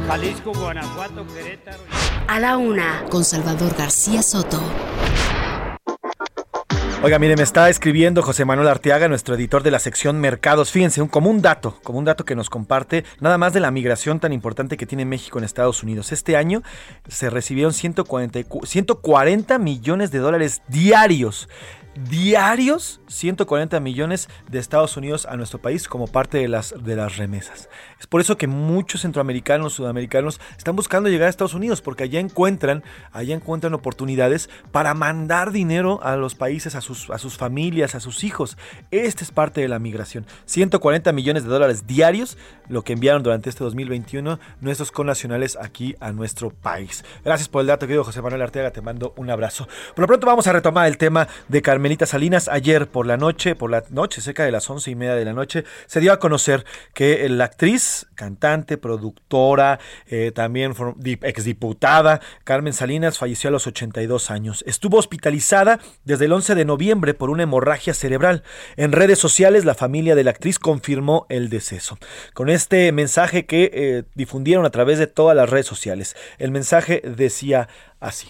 Jalisco, Guanajuato, Querétaro. A la una, con Salvador García Soto. Oiga, mire, me está escribiendo José Manuel Arteaga, nuestro editor de la sección Mercados. Fíjense, un, como un dato, como un dato que nos comparte, nada más de la migración tan importante que tiene México en Estados Unidos. Este año se recibieron 140, 140 millones de dólares diarios diarios 140 millones de Estados Unidos a nuestro país como parte de las, de las remesas. Es por eso que muchos centroamericanos, sudamericanos están buscando llegar a Estados Unidos porque allá encuentran, allá encuentran oportunidades para mandar dinero a los países, a sus, a sus familias, a sus hijos. Esta es parte de la migración. 140 millones de dólares diarios, lo que enviaron durante este 2021 nuestros connacionales aquí a nuestro país. Gracias por el dato, querido José Manuel Arteaga, te mando un abrazo. Por lo pronto vamos a retomar el tema de Carmelita Salinas. Ayer por la noche, por la noche, cerca de las once y media de la noche, se dio a conocer que la actriz, cantante, productora, eh, también exdiputada, Carmen Salinas, falleció a los 82 años. Estuvo hospitalizada desde el 11 de noviembre por una hemorragia cerebral. En redes sociales, la familia de la actriz confirmó el deceso. Con este mensaje que eh, difundieron a través de todas las redes sociales. El mensaje decía así.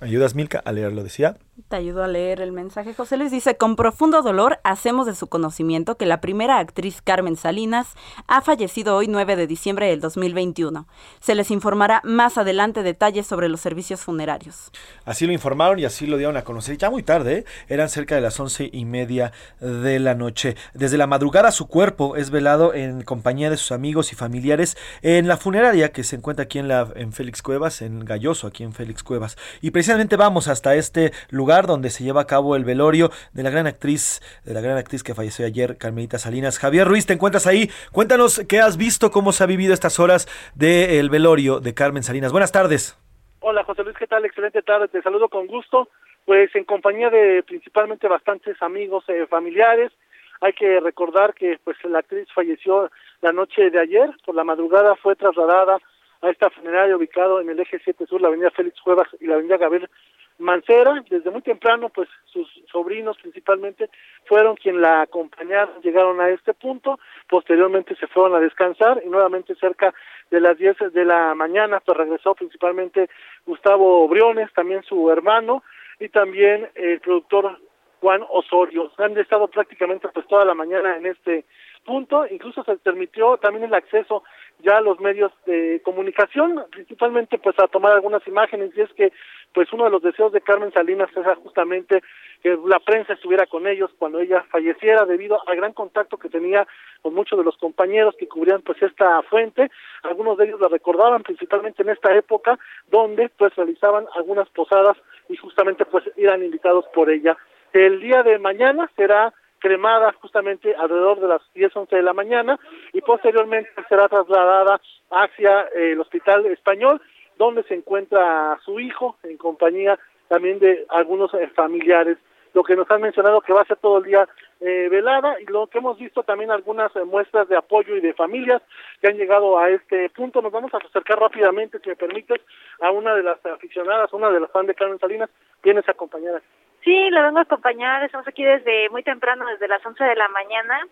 ¿Ayudas, Milka, a leerlo? Decía. Te ayudo a leer el mensaje. José les dice, con profundo dolor hacemos de su conocimiento que la primera actriz Carmen Salinas ha fallecido hoy 9 de diciembre del 2021. Se les informará más adelante detalles sobre los servicios funerarios. Así lo informaron y así lo dieron a conocer. Ya muy tarde, ¿eh? eran cerca de las once y media de la noche. Desde la madrugada su cuerpo es velado en compañía de sus amigos y familiares en la funeraria que se encuentra aquí en, la, en Félix Cuevas, en Galloso, aquí en Félix Cuevas. Y precisamente vamos hasta este lugar donde se lleva a cabo el velorio de la gran actriz, de la gran actriz que falleció ayer, Carmelita Salinas. Javier Ruiz, te encuentras ahí. Cuéntanos qué has visto, cómo se ha vivido estas horas del velorio de Carmen Salinas. Buenas tardes. Hola José Luis, ¿qué tal? Excelente tarde, te saludo con gusto. Pues en compañía de principalmente bastantes amigos, eh, familiares. Hay que recordar que pues la actriz falleció la noche de ayer, por la madrugada fue trasladada a esta funeraria ubicado en el eje 7 sur, la avenida Félix Cuevas y la avenida Gabriel Mancera, desde muy temprano, pues sus sobrinos principalmente fueron quien la acompañaron, llegaron a este punto, posteriormente se fueron a descansar y nuevamente cerca de las 10 de la mañana, pues regresó principalmente Gustavo Briones, también su hermano, y también el productor Juan Osorio. Han estado prácticamente pues toda la mañana en este punto, incluso se permitió también el acceso ya los medios de comunicación, principalmente pues a tomar algunas imágenes y es que pues uno de los deseos de Carmen Salinas era justamente que la prensa estuviera con ellos cuando ella falleciera debido al gran contacto que tenía con muchos de los compañeros que cubrían pues esta fuente, algunos de ellos la recordaban principalmente en esta época donde pues realizaban algunas posadas y justamente pues eran invitados por ella. El día de mañana será cremada justamente alrededor de las 10, 11 de la mañana y posteriormente será trasladada hacia el Hospital Español donde se encuentra su hijo en compañía también de algunos eh, familiares. Lo que nos han mencionado que va a ser todo el día eh, velada y lo que hemos visto también algunas eh, muestras de apoyo y de familias que han llegado a este punto. Nos vamos a acercar rápidamente, si me permites, a una de las aficionadas, una de las fans de Carmen Salinas. ¿Vienes a acompañar? Sí, la vengo a acompañar. Estamos aquí desde muy temprano, desde las 11 de la mañana.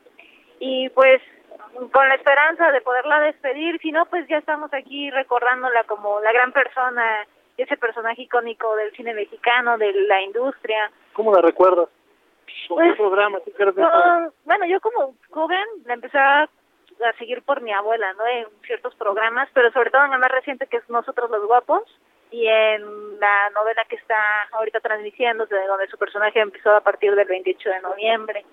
Y pues con la esperanza de poderla despedir, si no, pues ya estamos aquí recordándola como la gran persona, ese personaje icónico del cine mexicano, de la industria. ¿Cómo la recuerdas? ¿Con qué pues, programa? bueno, yo como joven la empecé a, seguir por mi abuela, ¿no? En ciertos programas, pero sobre todo en el más reciente que es Nosotros los Guapos y en la novela que está ahorita transmitiéndose, donde su personaje empezó a partir del 28 de noviembre.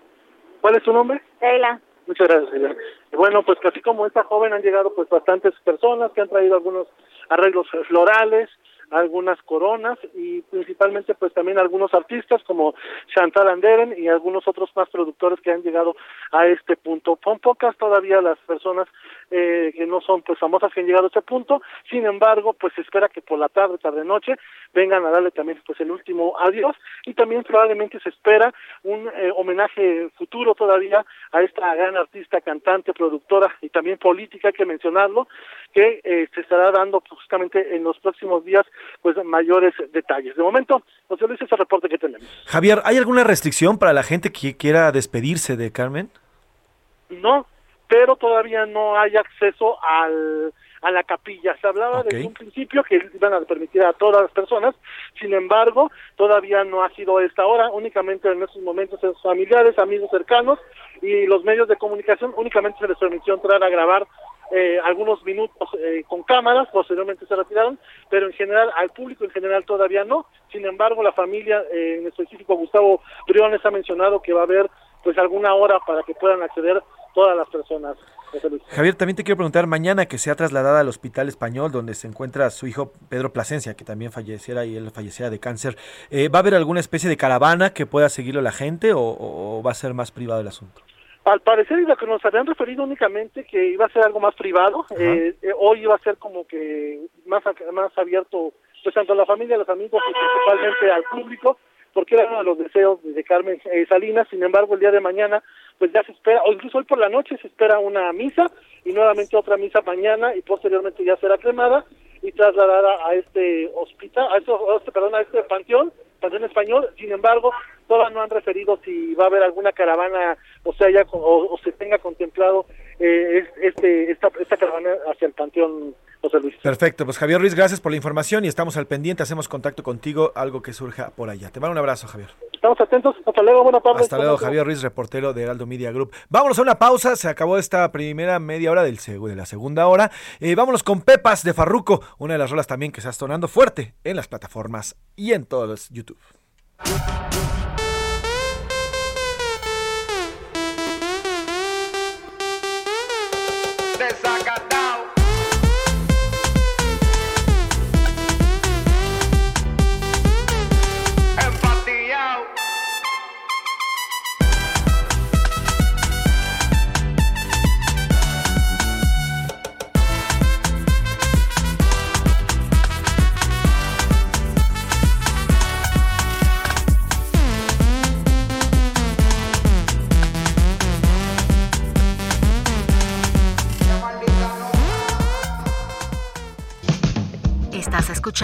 ¿Cuál es su nombre? Leila. Muchas gracias. Y bueno, pues así como esta joven han llegado pues bastantes personas que han traído algunos arreglos florales, algunas coronas y principalmente pues también algunos artistas como Chantal Anderen y algunos otros más productores que han llegado a este punto. Son pocas todavía las personas eh, que no son pues famosas que han llegado a este punto, sin embargo pues se espera que por la tarde, tarde noche vengan a darle también pues el último adiós y también probablemente se espera un eh, homenaje futuro todavía a esta gran artista, cantante, productora y también política, hay que mencionarlo, que eh, se estará dando justamente en los próximos días pues mayores detalles. De momento, José Luis, ese reporte que tenemos. Javier, ¿hay alguna restricción para la gente que quiera despedirse de Carmen? No, pero todavía no hay acceso al a la capilla. Se hablaba desde un principio que iban a permitir a todas las personas, sin embargo, todavía no ha sido esta hora, únicamente en estos momentos sus familiares, amigos cercanos y los medios de comunicación únicamente se les permitió entrar a grabar eh, algunos minutos eh, con cámaras, posteriormente se retiraron, pero en general, al público en general todavía no. Sin embargo, la familia, eh, en específico Gustavo Briones, ha mencionado que va a haber pues alguna hora para que puedan acceder todas las personas. Javier, también te quiero preguntar, mañana que sea trasladada al Hospital Español, donde se encuentra su hijo Pedro Plasencia, que también falleciera y él falleciera de cáncer, ¿va a haber alguna especie de caravana que pueda seguirlo la gente o va a ser más privado el asunto? Al parecer, y lo que nos habían referido únicamente que iba a ser algo más privado, eh, eh, hoy iba a ser como que más, más abierto, pues tanto a la familia, a los amigos y principalmente al público, porque era uno de los deseos de Carmen eh, Salinas. Sin embargo, el día de mañana, pues ya se espera, o incluso hoy por la noche se espera una misa y nuevamente otra misa mañana y posteriormente ya será cremada y trasladada a este hospital, a este, perdón, a este panteón, panteón español. Sin embargo, todavía no han referido si va a haber alguna caravana, o sea, ya o, se tenga contemplado eh, este esta, esta caravana hacia el panteón José Luis. Perfecto, pues Javier Ruiz, gracias por la información y estamos al pendiente, hacemos contacto contigo, algo que surja por allá. Te mando un abrazo, Javier. Estamos atentos, hasta luego, buenas tardes. Hasta luego, Javier Ruiz, reportero de Heraldo Media Group. Vámonos a una pausa, se acabó esta primera media hora del de la segunda hora. Eh, vámonos con Pepas de Farruco, una de las rolas también que está sonando fuerte en las plataformas y en todos los YouTube.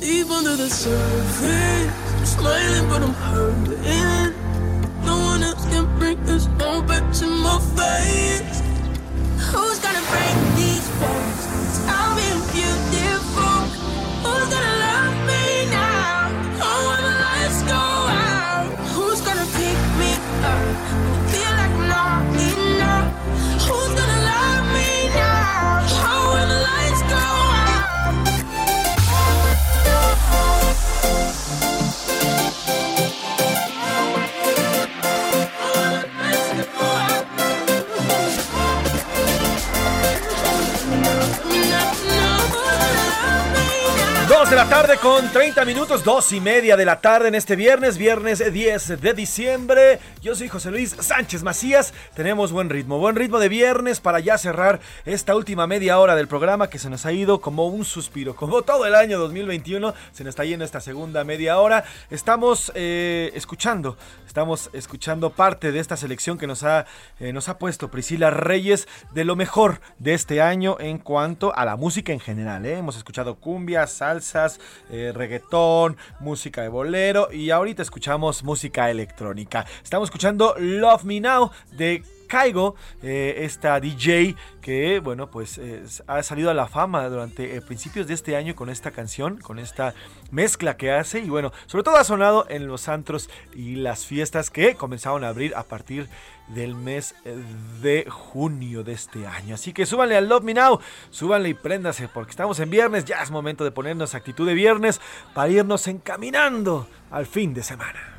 Deep under the surface, I'm smiling but I'm hurting. No one else can bring this no back to my face. Who's gonna break these walls? I'll be beautiful. De la tarde con 30 minutos, dos y media de la tarde en este viernes, viernes 10 de diciembre. Yo soy José Luis Sánchez Macías. Tenemos buen ritmo, buen ritmo de viernes para ya cerrar esta última media hora del programa que se nos ha ido como un suspiro, como todo el año 2021. Se nos está yendo esta segunda media hora. Estamos eh, escuchando, estamos escuchando parte de esta selección que nos ha, eh, nos ha puesto Priscila Reyes de lo mejor de este año en cuanto a la música en general. ¿eh? Hemos escuchado cumbia, salsa eh, reggaetón, música de bolero y ahorita escuchamos música electrónica. Estamos escuchando Love Me Now de Caigo, eh, esta DJ que, bueno, pues eh, ha salido a la fama durante eh, principios de este año con esta canción, con esta mezcla que hace y bueno, sobre todo ha sonado en los antros y las fiestas que comenzaron a abrir a partir del mes de junio de este año. Así que súbanle al Love Me Now, súbanle y préndase porque estamos en viernes, ya es momento de ponernos actitud de viernes para irnos encaminando al fin de semana.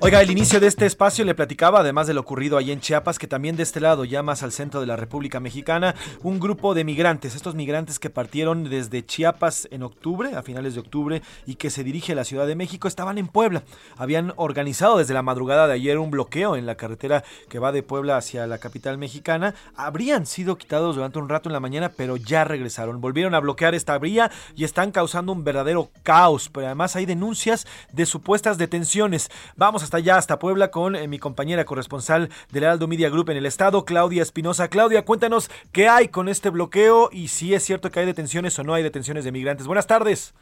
Oiga, el inicio de este espacio le platicaba, además de lo ocurrido allí en Chiapas, que también de este lado, ya más al centro de la República Mexicana, un grupo de migrantes, estos migrantes que partieron desde Chiapas en octubre, a finales de octubre, y que se dirige a la Ciudad de México, estaban en Puebla. Habían organizado desde la madrugada de ayer un bloqueo en la carretera que va de Puebla hacia la capital mexicana. Habrían sido quitados durante un rato en la mañana, pero ya regresaron. Volvieron a bloquear esta vía y están causando un verdadero caos. Pero además hay denuncias de supuestas detenciones. Vamos a hasta allá, hasta Puebla, con eh, mi compañera corresponsal del Aldo Media Group en el estado, Claudia Espinosa. Claudia, cuéntanos qué hay con este bloqueo y si es cierto que hay detenciones o no hay detenciones de migrantes. Buenas tardes.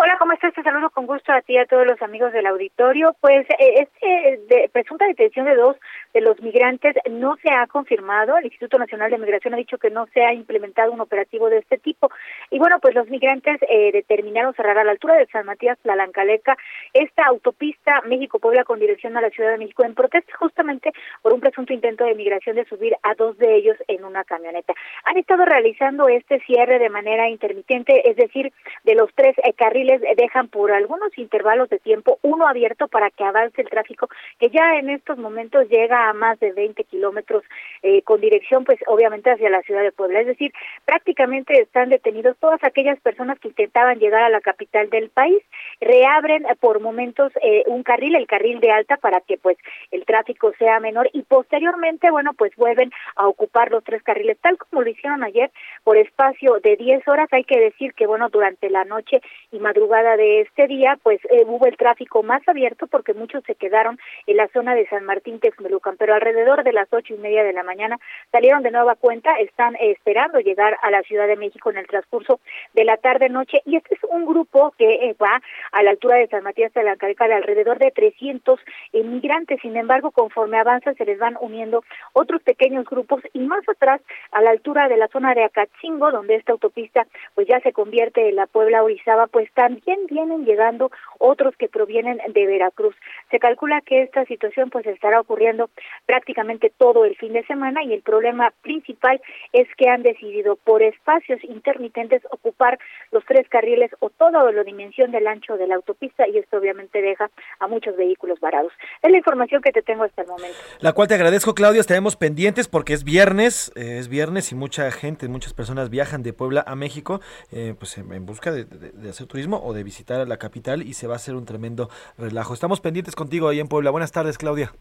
Hola, ¿cómo estás? Te saludo con gusto a ti y a todos los amigos del auditorio. Pues este de, presunta detención de dos de los migrantes no se ha confirmado. El Instituto Nacional de Migración ha dicho que no se ha implementado un operativo de este tipo. Y bueno, pues los migrantes eh, determinaron cerrar a la altura de San Matías, Tlalancaleca, esta autopista México-Puebla con dirección a la Ciudad de México en protesta justamente por un presunto intento de migración de subir a dos de ellos en una camioneta. Han estado realizando este cierre de manera intermitente, es decir, de los tres eh, carriles dejan por algunos intervalos de tiempo uno abierto para que avance el tráfico, que ya en estos momentos llega a más de 20 kilómetros eh, con dirección, pues obviamente hacia la ciudad de Puebla. Es decir, prácticamente están detenidos todas aquellas personas que intentaban llegar a la capital del país. Reabren por momentos eh, un carril, el carril de alta, para que pues el tráfico sea menor y posteriormente, bueno, pues vuelven a ocupar los tres carriles, tal como lo hicieron ayer por espacio de 10 horas. Hay que decir que, bueno, durante la noche y madrugada madrugada de este día, pues eh, hubo el tráfico más abierto porque muchos se quedaron en la zona de San Martín Texmelucan, pero alrededor de las ocho y media de la mañana salieron de nueva cuenta, están eh, esperando llegar a la Ciudad de México en el transcurso de la tarde-noche. Y este es un grupo que eh, va a la altura de San Matías de la Calca de alrededor de 300 inmigrantes, sin embargo, conforme avanza se les van uniendo otros pequeños grupos y más atrás, a la altura de la zona de Acatzingo, donde esta autopista pues ya se convierte en la Puebla Orizaba, pues está también vienen llegando otros que provienen de Veracruz. Se calcula que esta situación pues estará ocurriendo prácticamente todo el fin de semana y el problema principal es que han decidido por espacios intermitentes ocupar los tres carriles o toda la dimensión del ancho de la autopista y esto obviamente deja a muchos vehículos varados. Es la información que te tengo hasta el momento. La cual te agradezco, Claudia. Estaremos pendientes porque es viernes, eh, es viernes y mucha gente, muchas personas viajan de Puebla a México eh, pues en, busca de hacer turismo o de visitar a la capital y se va a hacer un tremendo relajo. Estamos pendientes contigo ahí en Puebla. Buenas tardes, Claudia.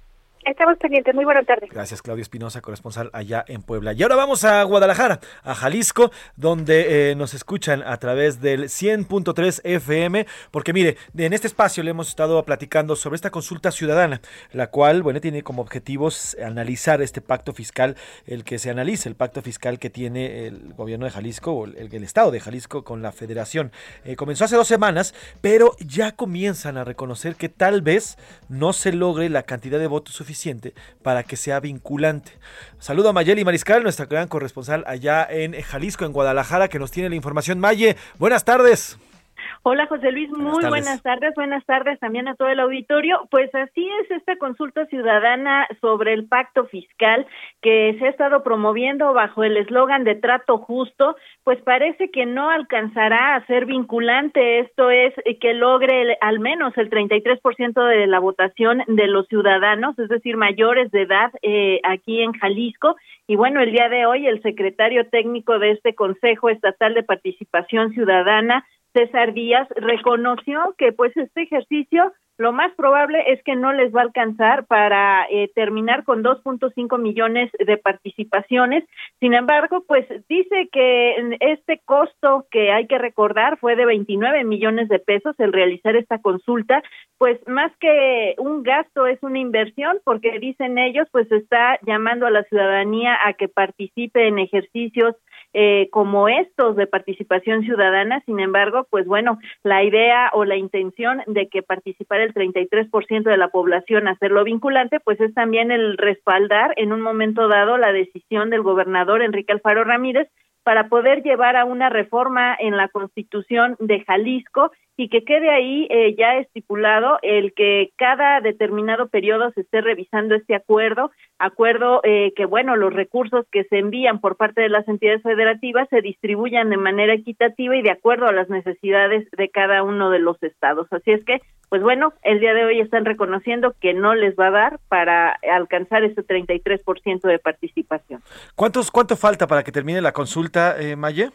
Estamos pendientes. Muy buena tarde. Gracias, Claudia Espinosa, corresponsal allá en Puebla. Y ahora vamos a Guadalajara, a Jalisco, donde eh, nos escuchan a través del 100.3 FM, porque mire, en este espacio le hemos estado platicando sobre esta consulta ciudadana, la cual, bueno, tiene como objetivos analizar este pacto fiscal, el que se analice el pacto fiscal que tiene el gobierno de Jalisco o el, estado de Jalisco con la federación. Eh, comenzó hace dos semanas, pero ya comienzan a reconocer que tal vez no se logre la cantidad de votos suficientes para que sea vinculante. Saludo a Mayeli Mariscal, nuestra gran corresponsal allá en Jalisco, en Guadalajara, que nos tiene la información. Maye, buenas tardes. Hola José Luis, muy buenas tardes. buenas tardes también a todo el auditorio. Pues así es esta consulta ciudadana sobre el pacto fiscal que se ha estado promoviendo bajo el eslogan de trato justo, pues parece que no alcanzará a ser vinculante, esto es que logre al menos el 33% de la votación de los ciudadanos, es decir, mayores de edad eh, aquí en Jalisco. Y bueno, el día de hoy el secretario técnico de este Consejo Estatal de Participación Ciudadana, César Díaz reconoció que pues este ejercicio lo más probable es que no les va a alcanzar para eh, terminar con 2.5 millones de participaciones. Sin embargo, pues dice que este costo que hay que recordar fue de 29 millones de pesos el realizar esta consulta, pues más que un gasto es una inversión porque dicen ellos, pues está llamando a la ciudadanía a que participe en ejercicios eh, como estos de participación ciudadana. Sin embargo, pues bueno, la idea o la intención de que participara el 33% de la población hacerlo vinculante, pues es también el respaldar en un momento dado la decisión del gobernador Enrique Alfaro Ramírez para poder llevar a una reforma en la Constitución de Jalisco y que quede ahí eh, ya estipulado el que cada determinado periodo se esté revisando este acuerdo, acuerdo eh, que, bueno, los recursos que se envían por parte de las entidades federativas se distribuyan de manera equitativa y de acuerdo a las necesidades de cada uno de los estados. Así es que, pues bueno, el día de hoy están reconociendo que no les va a dar para alcanzar ese 33% de participación. ¿Cuántos, ¿Cuánto falta para que termine la consulta, eh, Maye?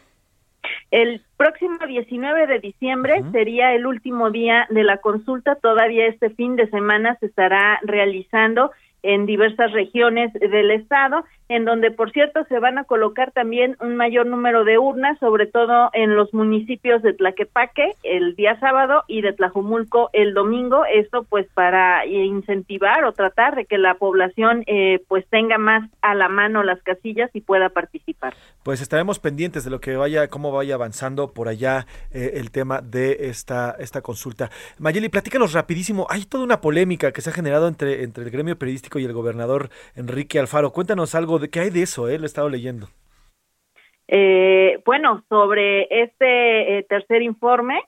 El próximo 19 de diciembre sería el último día de la consulta. Todavía este fin de semana se estará realizando en diversas regiones del estado, en donde, por cierto, se van a colocar también un mayor número de urnas, sobre todo en los municipios de Tlaquepaque el día sábado y de Tlajumulco el domingo. Esto, pues, para incentivar o tratar de que la población, eh, pues, tenga más a la mano las casillas y pueda participar. Pues estaremos pendientes de lo que vaya, cómo vaya avanzando por allá eh, el tema de esta esta consulta. Mayeli, platícanos rapidísimo. Hay toda una polémica que se ha generado entre entre el gremio periodístico y el gobernador Enrique Alfaro. Cuéntanos algo de qué hay de eso, ¿eh? lo he estado leyendo. Eh, bueno, sobre este eh, tercer informe,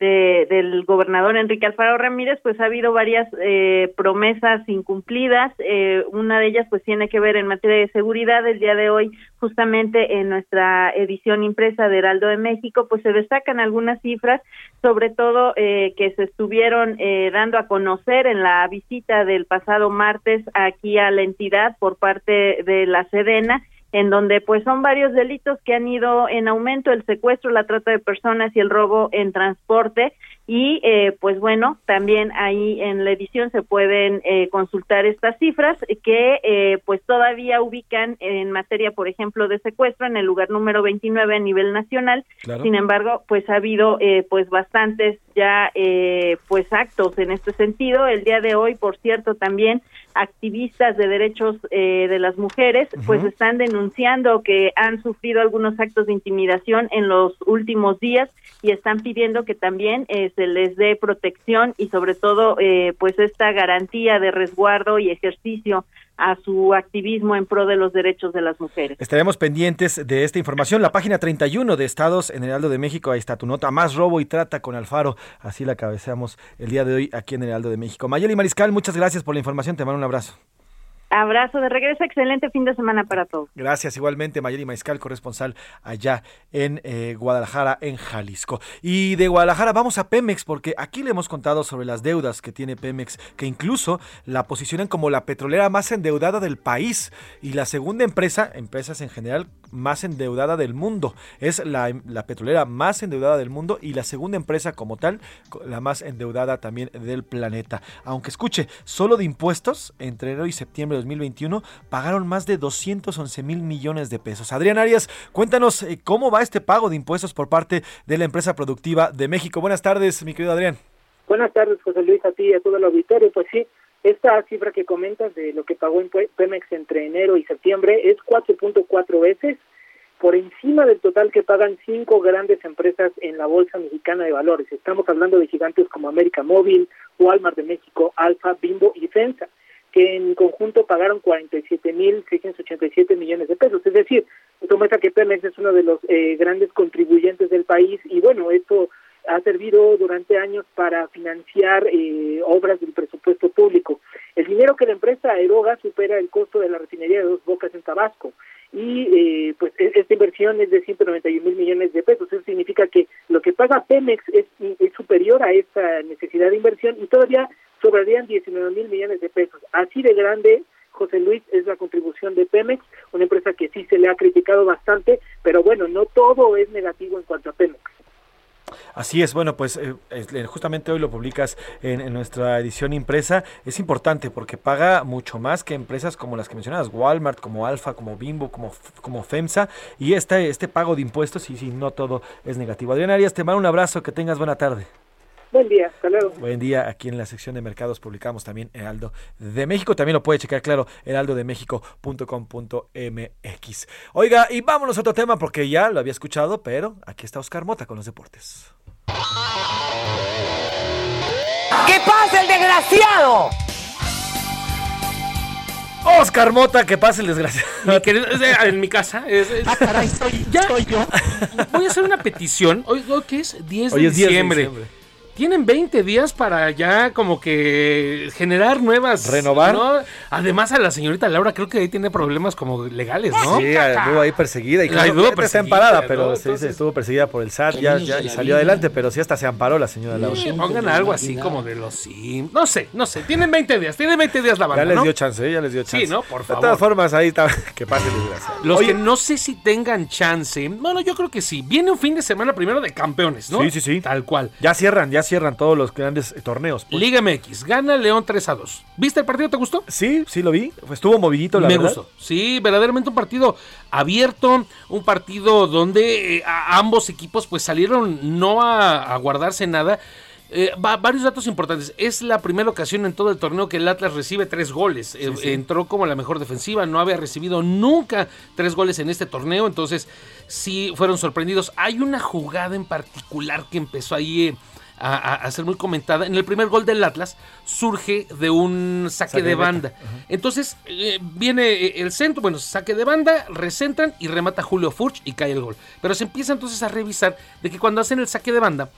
del gobernador Enrique Alfaro Ramírez, pues ha habido varias eh, promesas incumplidas. Eh, una de ellas, pues tiene que ver en materia de seguridad. El día de hoy, justamente en nuestra edición impresa de Heraldo de México, pues se destacan algunas cifras, sobre todo eh, que se estuvieron dando a conocer en la visita del pasado martes aquí a la entidad por parte de la Sedena en donde pues son varios delitos que han ido en aumento, el secuestro, la trata de personas y el robo en transporte y eh, pues bueno, también ahí en la edición se pueden eh, consultar estas cifras que eh, pues todavía ubican en materia, por ejemplo, de secuestro en el lugar número 29 a nivel nacional. Sin embargo, pues ha habido pues bastantes ya pues actos en este sentido. El día de hoy, por cierto, también activistas de derechos eh, de las mujeres, pues están denunciando que han sufrido algunos actos de intimidación en los últimos días y están pidiendo que también eh, se les dé protección y sobre todo eh, pues esta garantía de resguardo y ejercicio a su activismo en pro de los derechos de las mujeres. Estaremos pendientes de esta información. La página 31 de Estados en Heraldo de México, ahí está tu nota, más robo y trata con Alfaro. Así la cabeceamos el día de hoy aquí en Heraldo de México. Mayeli Mariscal, muchas gracias por la información. Te mando un abrazo. Abrazo de regreso, excelente fin de semana para todos. Gracias, igualmente Mayeli Maiscal, corresponsal allá en eh, Guadalajara, en Jalisco. Y de Guadalajara vamos a Pemex, porque aquí le hemos contado sobre las deudas que tiene Pemex, que incluso la posicionan como la petrolera más endeudada del país y la segunda empresa, empresas en general, más endeudada del mundo. Es la, la petrolera más endeudada del mundo y la segunda empresa como tal, la más endeudada también del planeta. Aunque escuche, solo de impuestos entre enero y septiembre de 2021 pagaron más de 211 mil millones de pesos. Adrián Arias, cuéntanos eh, cómo va este pago de impuestos por parte de la empresa productiva de México. Buenas tardes, mi querido Adrián. Buenas tardes, José Luis, a ti y a todo el auditorio. Pues sí, esta cifra que comentas de lo que pagó en Pemex entre enero y septiembre es 4.4 veces por encima del total que pagan cinco grandes empresas en la Bolsa Mexicana de Valores. Estamos hablando de gigantes como América Móvil, Walmart de México, Alfa, Bimbo y Fensa que en conjunto pagaron 47.687 millones de pesos. Es decir, esto muestra que Pemex es uno de los eh, grandes contribuyentes del país y bueno, esto ha servido durante años para financiar eh, obras del presupuesto público. El dinero que la empresa eroga supera el costo de la refinería de Dos Bocas en Tabasco y eh, pues e-, esta inversión es de 191 mil millones de pesos. Eso significa que lo que paga Pemex es, es superior a esta necesidad de inversión y todavía sobrarían 19 mil millones de pesos. Así de grande, José Luis, es la contribución de Pemex, una empresa que sí se le ha criticado bastante, pero bueno, no todo es negativo en cuanto a Pemex. Así es, bueno, pues eh, eh, justamente hoy lo publicas en, en, nuestra edición impresa. Es importante porque paga mucho más que empresas como las que mencionabas, Walmart, como Alfa, como Bimbo, como, como FEMSA. Y este, este pago de impuestos, y sí, no todo es negativo. Adriana Arias, te mando un abrazo, que tengas buena tarde. Buen día, hasta luego. Buen día, aquí en la sección de mercados publicamos también Heraldo de México, también lo puede checar, claro, heraldodemexico.com.mx. Oiga, y vámonos a otro tema porque ya lo había escuchado, pero aquí está Oscar Mota con los deportes. ¿Qué pasa el desgraciado? Oscar Mota, que pase el desgraciado. Mi querido, en mi casa. Es, es, ah, caray, soy, ya, soy yo. Voy a hacer una petición. Hoy, hoy ¿qué es? 10 de Hoy es 10 de diciembre. diciembre. Tienen 20 días para ya como que generar nuevas... Renovar. ¿no? Además a la señorita Laura creo que ahí tiene problemas como legales, ¿no? Sí, estuvo ahí perseguida y La claro, estuvo está perseguida, amparada, ¿no? pero se dice, Entonces- estuvo perseguida por el SAT ya, ya, y salió adelante, pero sí hasta se amparó la señora Laura. Sí, pongan algo así como de los Sims. No sé, no sé. Tienen 20 días, tienen 20 días la banda, Ya les ¿no? dio chance, ¿eh? ya les dio chance. Sí, ¿no? Por De favor. todas formas, ahí está, [laughs] que pase. Los Oye, que no sé si tengan chance. Bueno, yo creo que sí. Viene un fin de semana primero de campeones, ¿no? Sí, sí, sí. Tal cual. Ya cierran, ya cierran todos los grandes eh, torneos. pues. Liga MX, gana León 3 a 2. ¿Viste el partido? ¿Te gustó? Sí, sí lo vi. Estuvo movidito, la Me verdad. gustó. Sí, verdaderamente un partido abierto, un partido donde eh, ambos equipos pues salieron no a, a guardarse nada. Eh, va- varios datos importantes. Es la primera ocasión en todo el torneo que el Atlas recibe tres goles. Eh, sí. Entró como la mejor defensiva, no había recibido nunca tres goles en este torneo, entonces sí fueron sorprendidos. Hay una jugada en particular que empezó ahí eh, a, ser muy comentada. En el primer gol del Atlas surge de un saque, Saque de de banda. Entonces eh, viene eh, el centro, bueno, saque de banda, recentran y remata Julio Furch y cae el gol. Pero se empieza entonces a revisar de que cuando hacen el saque de banda,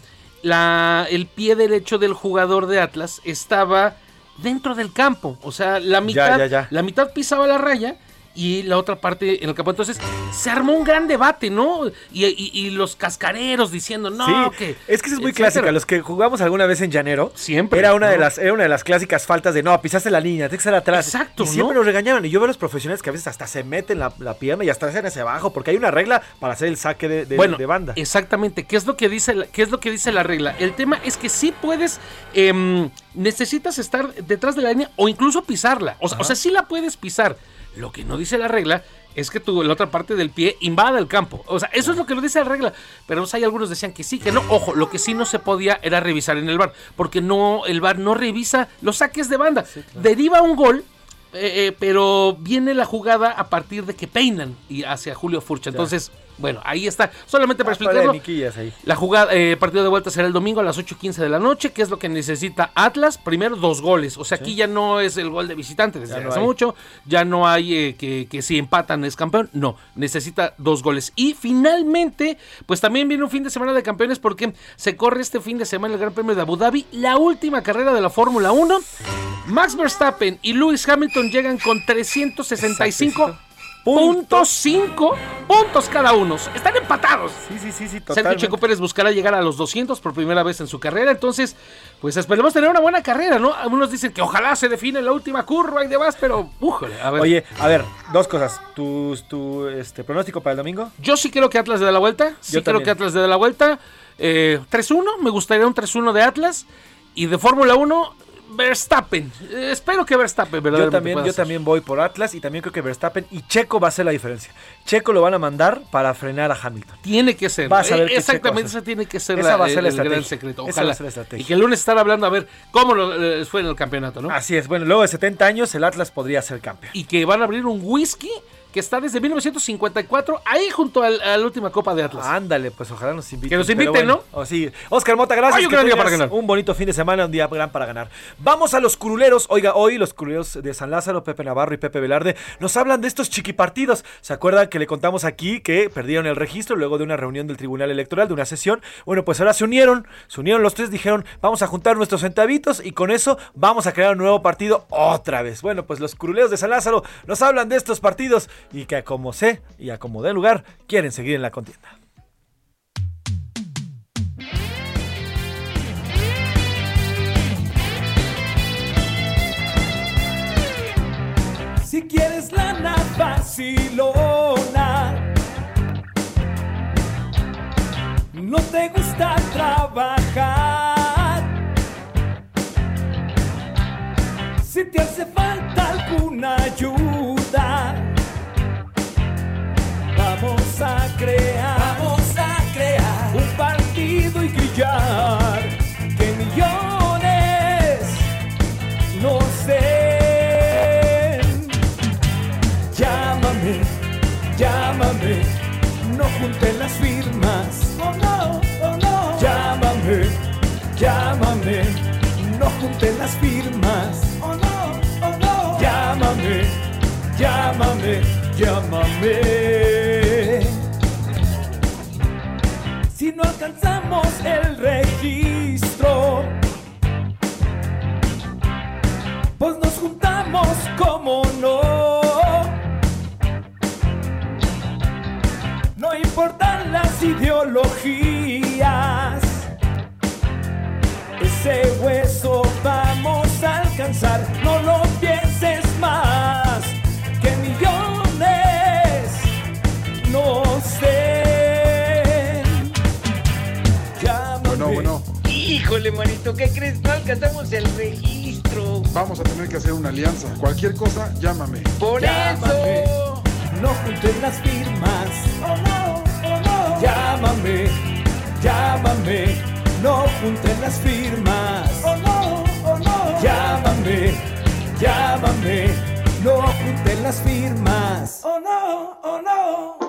la, el pie derecho del jugador de Atlas estaba dentro del campo. O sea, la mitad, ya, ya. La mitad pisaba la raya y la otra parte en el campo. Entonces se armó un gran debate, ¿no? Y, y- y los cascareros diciendo, no, sí, que. es que esa es muy etcétera. clásica. Los que jugamos alguna vez en llanero, Siempre, era una de las era una de las clásicas faltas de no, pisaste la línea, tienes que estar atrás. Exacto, Y siempre ¿no? nos regañaban. Y yo veo a los profesionales que a veces hasta se meten la, la pierna y hasta hacen hacia abajo, porque hay una regla para hacer el saque de, de- bueno, de banda. Exactamente. ¿Qué es lo que dice la, qué es lo que dice la regla? El tema es que sí puedes, em, necesitas estar detrás de la línea o incluso pisarla. O, sea- o sea, sí la puedes pisar. Lo que no dice la regla es que tu, la otra parte del pie invada el campo. O sea, eso es lo que lo dice la regla. Pero hay algunos decían que sí, que no. Ojo, lo que sí no se podía era revisar en el bar. Porque no, el bar no revisa los saques de banda. Deriva un gol. eh, eh, pero viene la jugada a partir de que peinan y hacia Julio Furcha. Entonces, bueno, ahí está. Solamente para Ah, explicarlo. ahí. La jugada, eh, partido de vuelta será el domingo a las 8.15 de la noche, que es lo que necesita Atlas. Primero, dos goles. O sea, aquí ya no es el gol de visitante desde Ya no hace hay. mucho. Ya no hay eh, que, que si empatan es campeón. No, necesita dos goles. Y finalmente, pues también viene un fin de semana de campeones porque se corre este fin de semana el Gran Premio de Abu Dhabi, la última carrera de la Fórmula 1. Max Verstappen y Lewis Hamilton llegan con 365 puntos 5 puntos cada uno. Están empatados. Sí, sí, sí, sí, Sergio. Checo Pérez buscará llegar a los 200 por primera vez en su carrera. Entonces, pues esperemos tener una buena carrera, ¿no? Algunos dicen que ojalá se define la última curva y demás, pero újole, a ver. Oye, a ver, dos cosas. ¿Tu, tu este, pronóstico para el domingo? Yo sí creo que Atlas le da la vuelta. Sí Yo creo también. que Atlas le da la vuelta. Eh, 3-1, me gustaría un 3-1 de Atlas. Y de Fórmula 1, Verstappen. Eh, espero que Verstappen, ¿verdad? Yo también, yo también voy por Atlas y también creo que Verstappen y Checo va a ser la diferencia. Checo lo van a mandar para frenar a Hamilton. Tiene que ser. Vas a ver Eh, qué Exactamente, esa tiene que ser Esa la- va a ser la el, gran estrategia. secreto. Esa va a ser la estrategia. Y que el lunes estar hablando a ver cómo lo, eh, fue en el campeonato, ¿no? Así es, bueno, luego de 70 años el Atlas podría ser campeón. y que van a abrir un whisky que está desde 1954 ahí junto al- a la última Copa de Atlas. Ándale, pues ojalá nos inviten. Que nos inviten, bueno, oh, sí. Oscar Mota, gracias. Ay, un que gran día para ganar. Un bonito fin de semana, un día gran para ganar. Vamos a los curuleros. Oiga, hoy los curuleros de San Lázaro, Pepe Navarro y Pepe Velarde, nos hablan de estos chiquipartidos. ¿Se acuerdan que le contamos aquí que perdieron el registro luego de una reunión del Tribunal Electoral, de una sesión? Bueno, pues ahora se unieron, se unieron los tres, dijeron, vamos a juntar nuestros centavitos y con eso vamos a crear un nuevo partido otra vez. Bueno, pues los curuleros de San Lázaro nos hablan de estos partidos y que como sé y a como dé lugar, quieren seguir en la contienda. Si quieres lana vacilona, no te gusta gusta trabajar. Si te hace falta alguna ayuda, crear, vamos a crear un partido y grillar que millones no sé. Llámame, llámame, no junten las firmas. Oh no, oh no. Llámame, llámame, no junten las firmas. Oh no, oh no. Llámame, llámame, llámame. Alcanzamos el registro, pues nos juntamos como no. No importan las ideologías, ese hueso vamos a alcanzar. No lo pienses más, Híjole, manito, ¿qué crees? No alcanzamos el registro. Vamos a tener que hacer una alianza. Cualquier cosa, llámame. Por Llámame. eso. No junten las firmas. Oh no, oh no. Llámame, llámame. No junten las firmas. Oh no, oh no. Llámame, llámame. No junten las firmas. Oh no, oh no.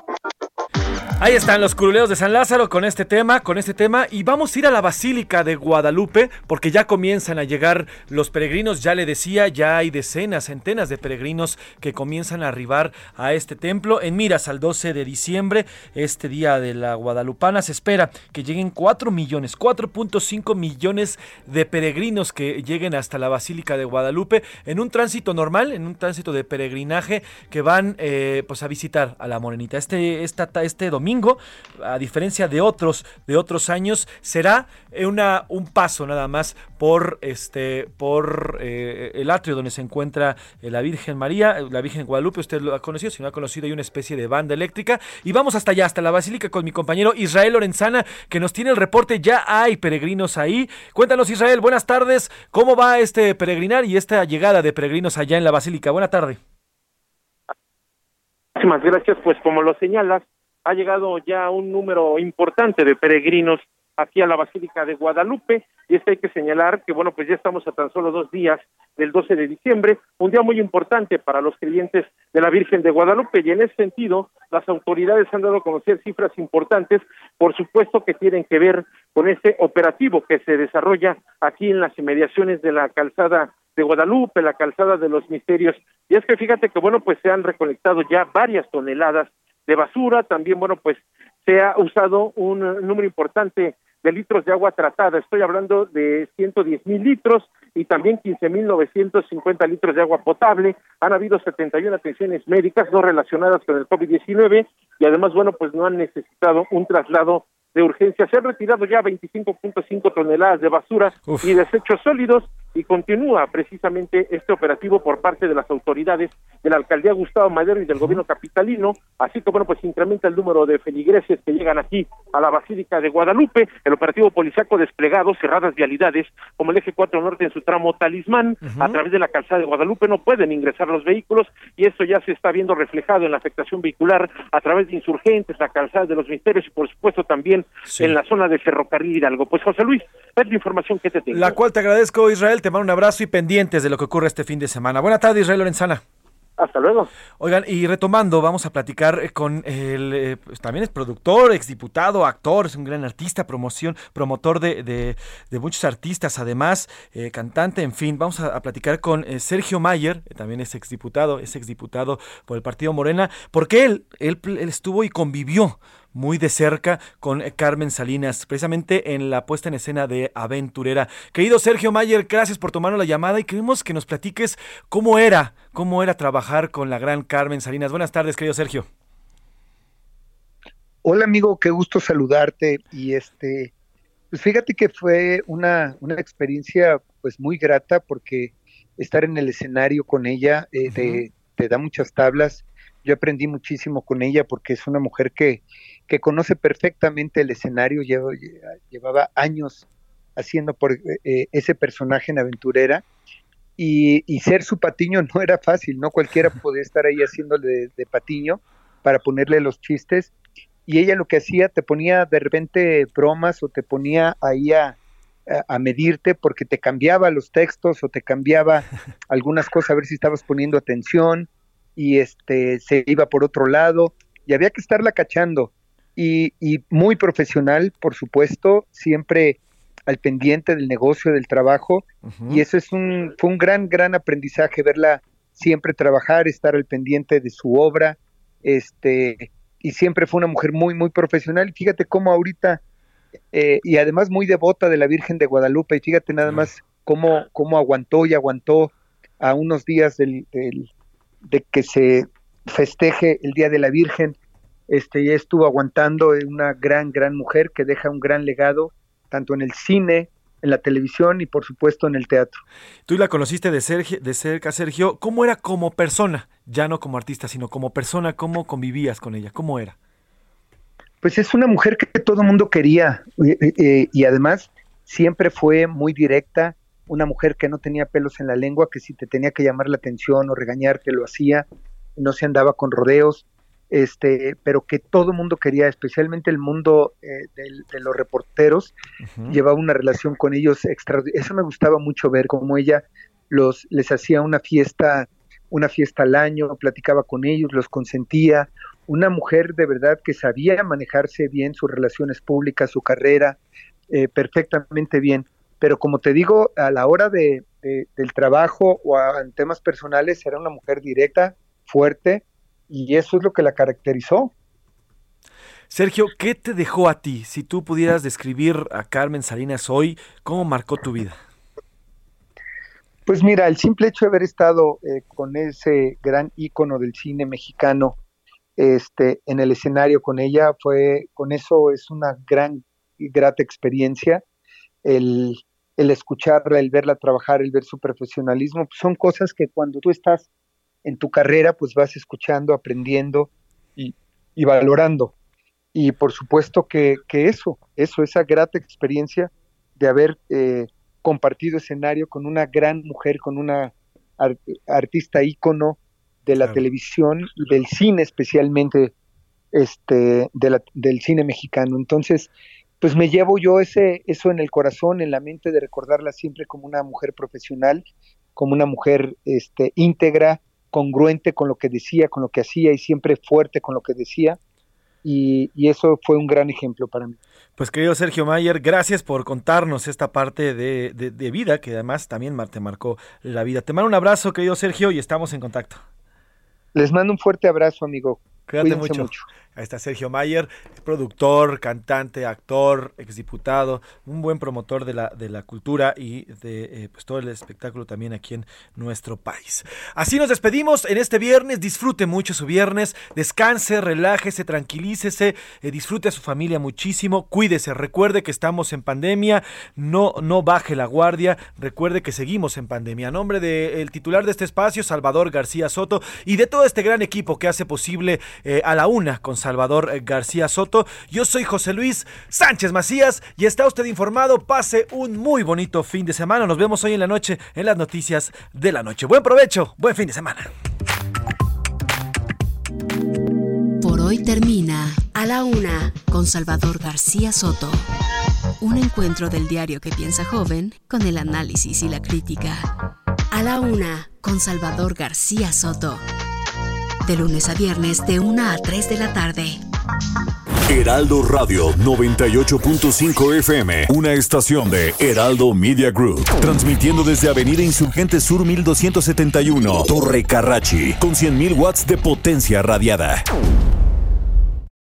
Ahí están los curuleos de San Lázaro con este tema, con este tema. Y vamos a ir a la Basílica de Guadalupe porque ya comienzan a llegar los peregrinos, ya le decía, ya hay decenas, centenas de peregrinos que comienzan a arribar a este templo en miras al 12 de diciembre, este día de la Guadalupana. Se espera que lleguen 4 millones, 4.5 millones de peregrinos que lleguen hasta la Basílica de Guadalupe en un tránsito normal, en un tránsito de peregrinaje que van eh, pues a visitar a la Morenita. Este, esta, este domingo, a diferencia de otros, de otros años, será una, un paso nada más por, este, por eh, el atrio donde se encuentra eh, la Virgen María, la Virgen Guadalupe, usted lo ha conocido, si no ha conocido, hay una especie de banda eléctrica. Y vamos hasta allá, hasta la Basílica con mi compañero Israel Lorenzana, que nos tiene el reporte, ya hay peregrinos ahí. Cuéntanos Israel, buenas tardes, ¿cómo va este peregrinar y esta llegada de peregrinos allá en la Basílica? Buena tarde. Muchísimas gracias, pues como lo señalas, ha llegado ya un número importante de peregrinos aquí a la Basílica de Guadalupe y es hay que señalar que bueno pues ya estamos a tan solo dos días del 12 de diciembre, un día muy importante para los creyentes de la Virgen de Guadalupe y en ese sentido las autoridades han dado a conocer cifras importantes, por supuesto que tienen que ver con este operativo que se desarrolla aquí en las inmediaciones de la calzada de Guadalupe, la calzada de los misterios. Y es que fíjate que bueno pues se han recolectado ya varias toneladas de basura, también bueno pues se ha usado un número importante de litros de agua tratada. Estoy hablando de 110 mil litros y también 15 mil 950 litros de agua potable. Han habido 71 atenciones médicas no relacionadas con el COVID-19 y además, bueno, pues no han necesitado un traslado de urgencia. Se han retirado ya 25.5 toneladas de basura Uf. y desechos sólidos y continúa precisamente este operativo por parte de las autoridades de la alcaldía Gustavo Madero y del gobierno capitalino, así que bueno, pues incrementa el número de feligreses que llegan aquí a la Basílica de Guadalupe, el operativo policiaco desplegado, cerradas vialidades como el eje 4 norte en su tramo Talismán, a través de la calzada de Guadalupe no pueden ingresar los vehículos y esto ya se está viendo reflejado en la afectación vehicular a través de insurgentes, la calzada de los misterios y por supuesto también en la zona de Ferrocarril Hidalgo. Pues José Luis, es la información que te tengo. La cual te agradezco Israel, te mando un abrazo y pendientes de lo que ocurre este fin de semana. Buena tarde Israel Lorenzana. Hasta luego. Oigan, y retomando, vamos a platicar eh, con el, eh, pues, también es productor, exdiputado, actor, es un gran artista, promoción, promotor de, de- de muchos artistas, además, eh, cantante, en fin, vamos a, a platicar con eh, Sergio Mayer, también es exdiputado, es exdiputado por el Partido Morena, porque él, él, él estuvo y convivió muy de cerca con Carmen Salinas, precisamente en la puesta en escena de Aventurera. Querido Sergio Mayer, gracias por tomarnos la llamada y queremos que nos platiques cómo era, cómo era trabajar con la gran Carmen Salinas. Buenas tardes, querido Sergio. Hola amigo, qué gusto saludarte y este, pues fíjate que fue una, una experiencia pues muy grata porque estar en el escenario con ella eh, te, te da muchas tablas. Yo aprendí muchísimo con ella porque es una mujer que, que conoce perfectamente el escenario, llevaba años haciendo por eh, ese personaje en aventurera y, ser su patiño no era fácil, no cualquiera [laughs] podía estar ahí haciéndole de, patiño para ponerle los chistes y ella lo que hacía te ponía de repente bromas o te ponía ahí a, a, medirte porque te cambiaba los textos o te cambiaba [laughs] algunas cosas a ver si estabas poniendo atención y este se iba por otro lado y había que estarla cachando y, y muy profesional por supuesto siempre al pendiente del negocio, del trabajo, y eso es un, fue un gran, gran aprendizaje, verla siempre trabajar, estar al pendiente de su obra, este, y siempre fue una mujer muy, muy profesional. Fíjate cómo ahorita, eh, y además muy devota de la Virgen de Guadalupe, y fíjate nada más cómo, cómo aguantó y aguantó a unos días del, de que se festeje el Día de la Virgen, este, estuvo aguantando una gran, gran mujer que deja un gran legado tanto en el cine, en la televisión y por supuesto en el teatro. Tú la conociste de, Sergio, de cerca, Sergio. ¿Cómo era como persona? Ya no como artista, sino como persona. ¿Cómo convivías con ella? ¿Cómo era? Pues es una mujer que todo el mundo quería eh, eh, y además siempre fue muy directa, una mujer que no tenía pelos en la lengua, que si te tenía que llamar la atención o regañarte lo hacía, no se andaba con rodeos este, pero que todo el mundo quería, especialmente el mundo eh, de los reporteros, llevaba una relación con ellos extra. Eso me gustaba mucho ver cómo ella los les hacía una fiesta, una fiesta al año, platicaba con ellos, los consentía. Una mujer de verdad que sabía manejarse bien sus relaciones públicas, su carrera, eh, perfectamente bien. Pero como te digo, a la hora de, del trabajo o en temas personales, era una mujer directa, fuerte, y eso es lo que la caracterizó. Sergio, ¿qué te dejó a ti? Si tú pudieras describir a Carmen Salinas hoy, ¿cómo marcó tu vida? Pues mira, el simple hecho de haber estado eh, con ese gran ícono del cine mexicano este, en el escenario con ella, fue, con eso es una gran y grata experiencia. El, el escucharla, el verla trabajar, el ver su profesionalismo, pues son cosas que cuando tú estás en tu carrera pues vas escuchando, aprendiendo y, valorando. Y por supuesto que, eso, eso, esa grata experiencia de haber eh, compartido escenario con una gran mujer, con una artista ícono de la televisión y del cine especialmente, este, del cine mexicano. Entonces, pues me llevo yo ese, eso en el corazón, en la mente de recordarla siempre como una mujer profesional, como una mujer este, íntegra, congruente con lo que decía, con lo que hacía y siempre fuerte con lo que decía. Y, eso fue un gran ejemplo para mí. Pues querido Sergio Mayer, gracias por contarnos esta parte de, vida que además también te marcó la vida. Te mando un abrazo, querido Sergio, y estamos en contacto. Les mando un fuerte abrazo, amigo. Cuídate mucho. Ahí está Sergio Mayer, productor, cantante, actor, exdiputado, un buen promotor de la, de la cultura y de eh, pues todo el espectáculo también aquí en nuestro país. Así nos despedimos en este viernes. Disfrute mucho su viernes. Descanse, relájese, tranquilícese, eh, disfrute a su familia muchísimo. Cuídese, recuerde que estamos en pandemia. No, no baje la guardia. Recuerde que seguimos en pandemia. A nombre del titular de este espacio, Salvador García Soto, y de todo este gran equipo que hace posible eh, a la una con Salvador eh, García Soto. Yo soy José Luis Sánchez Macías y está usted informado. Pase un muy bonito fin de semana. Nos vemos hoy en la noche en las noticias de la noche. Buen provecho, buen fin de semana. Por hoy termina A la Una con Salvador García Soto. Un encuentro del diario que piensa joven con el análisis y la crítica. A la Una con Salvador García Soto de lunes a viernes de 1 a 3 de la tarde. Heraldo Radio 98.5 FM, una estación de Heraldo Media Group, transmitiendo desde Avenida Insurgente Sur 1271, Torre Carrachi, con 100.000 watts de potencia radiada.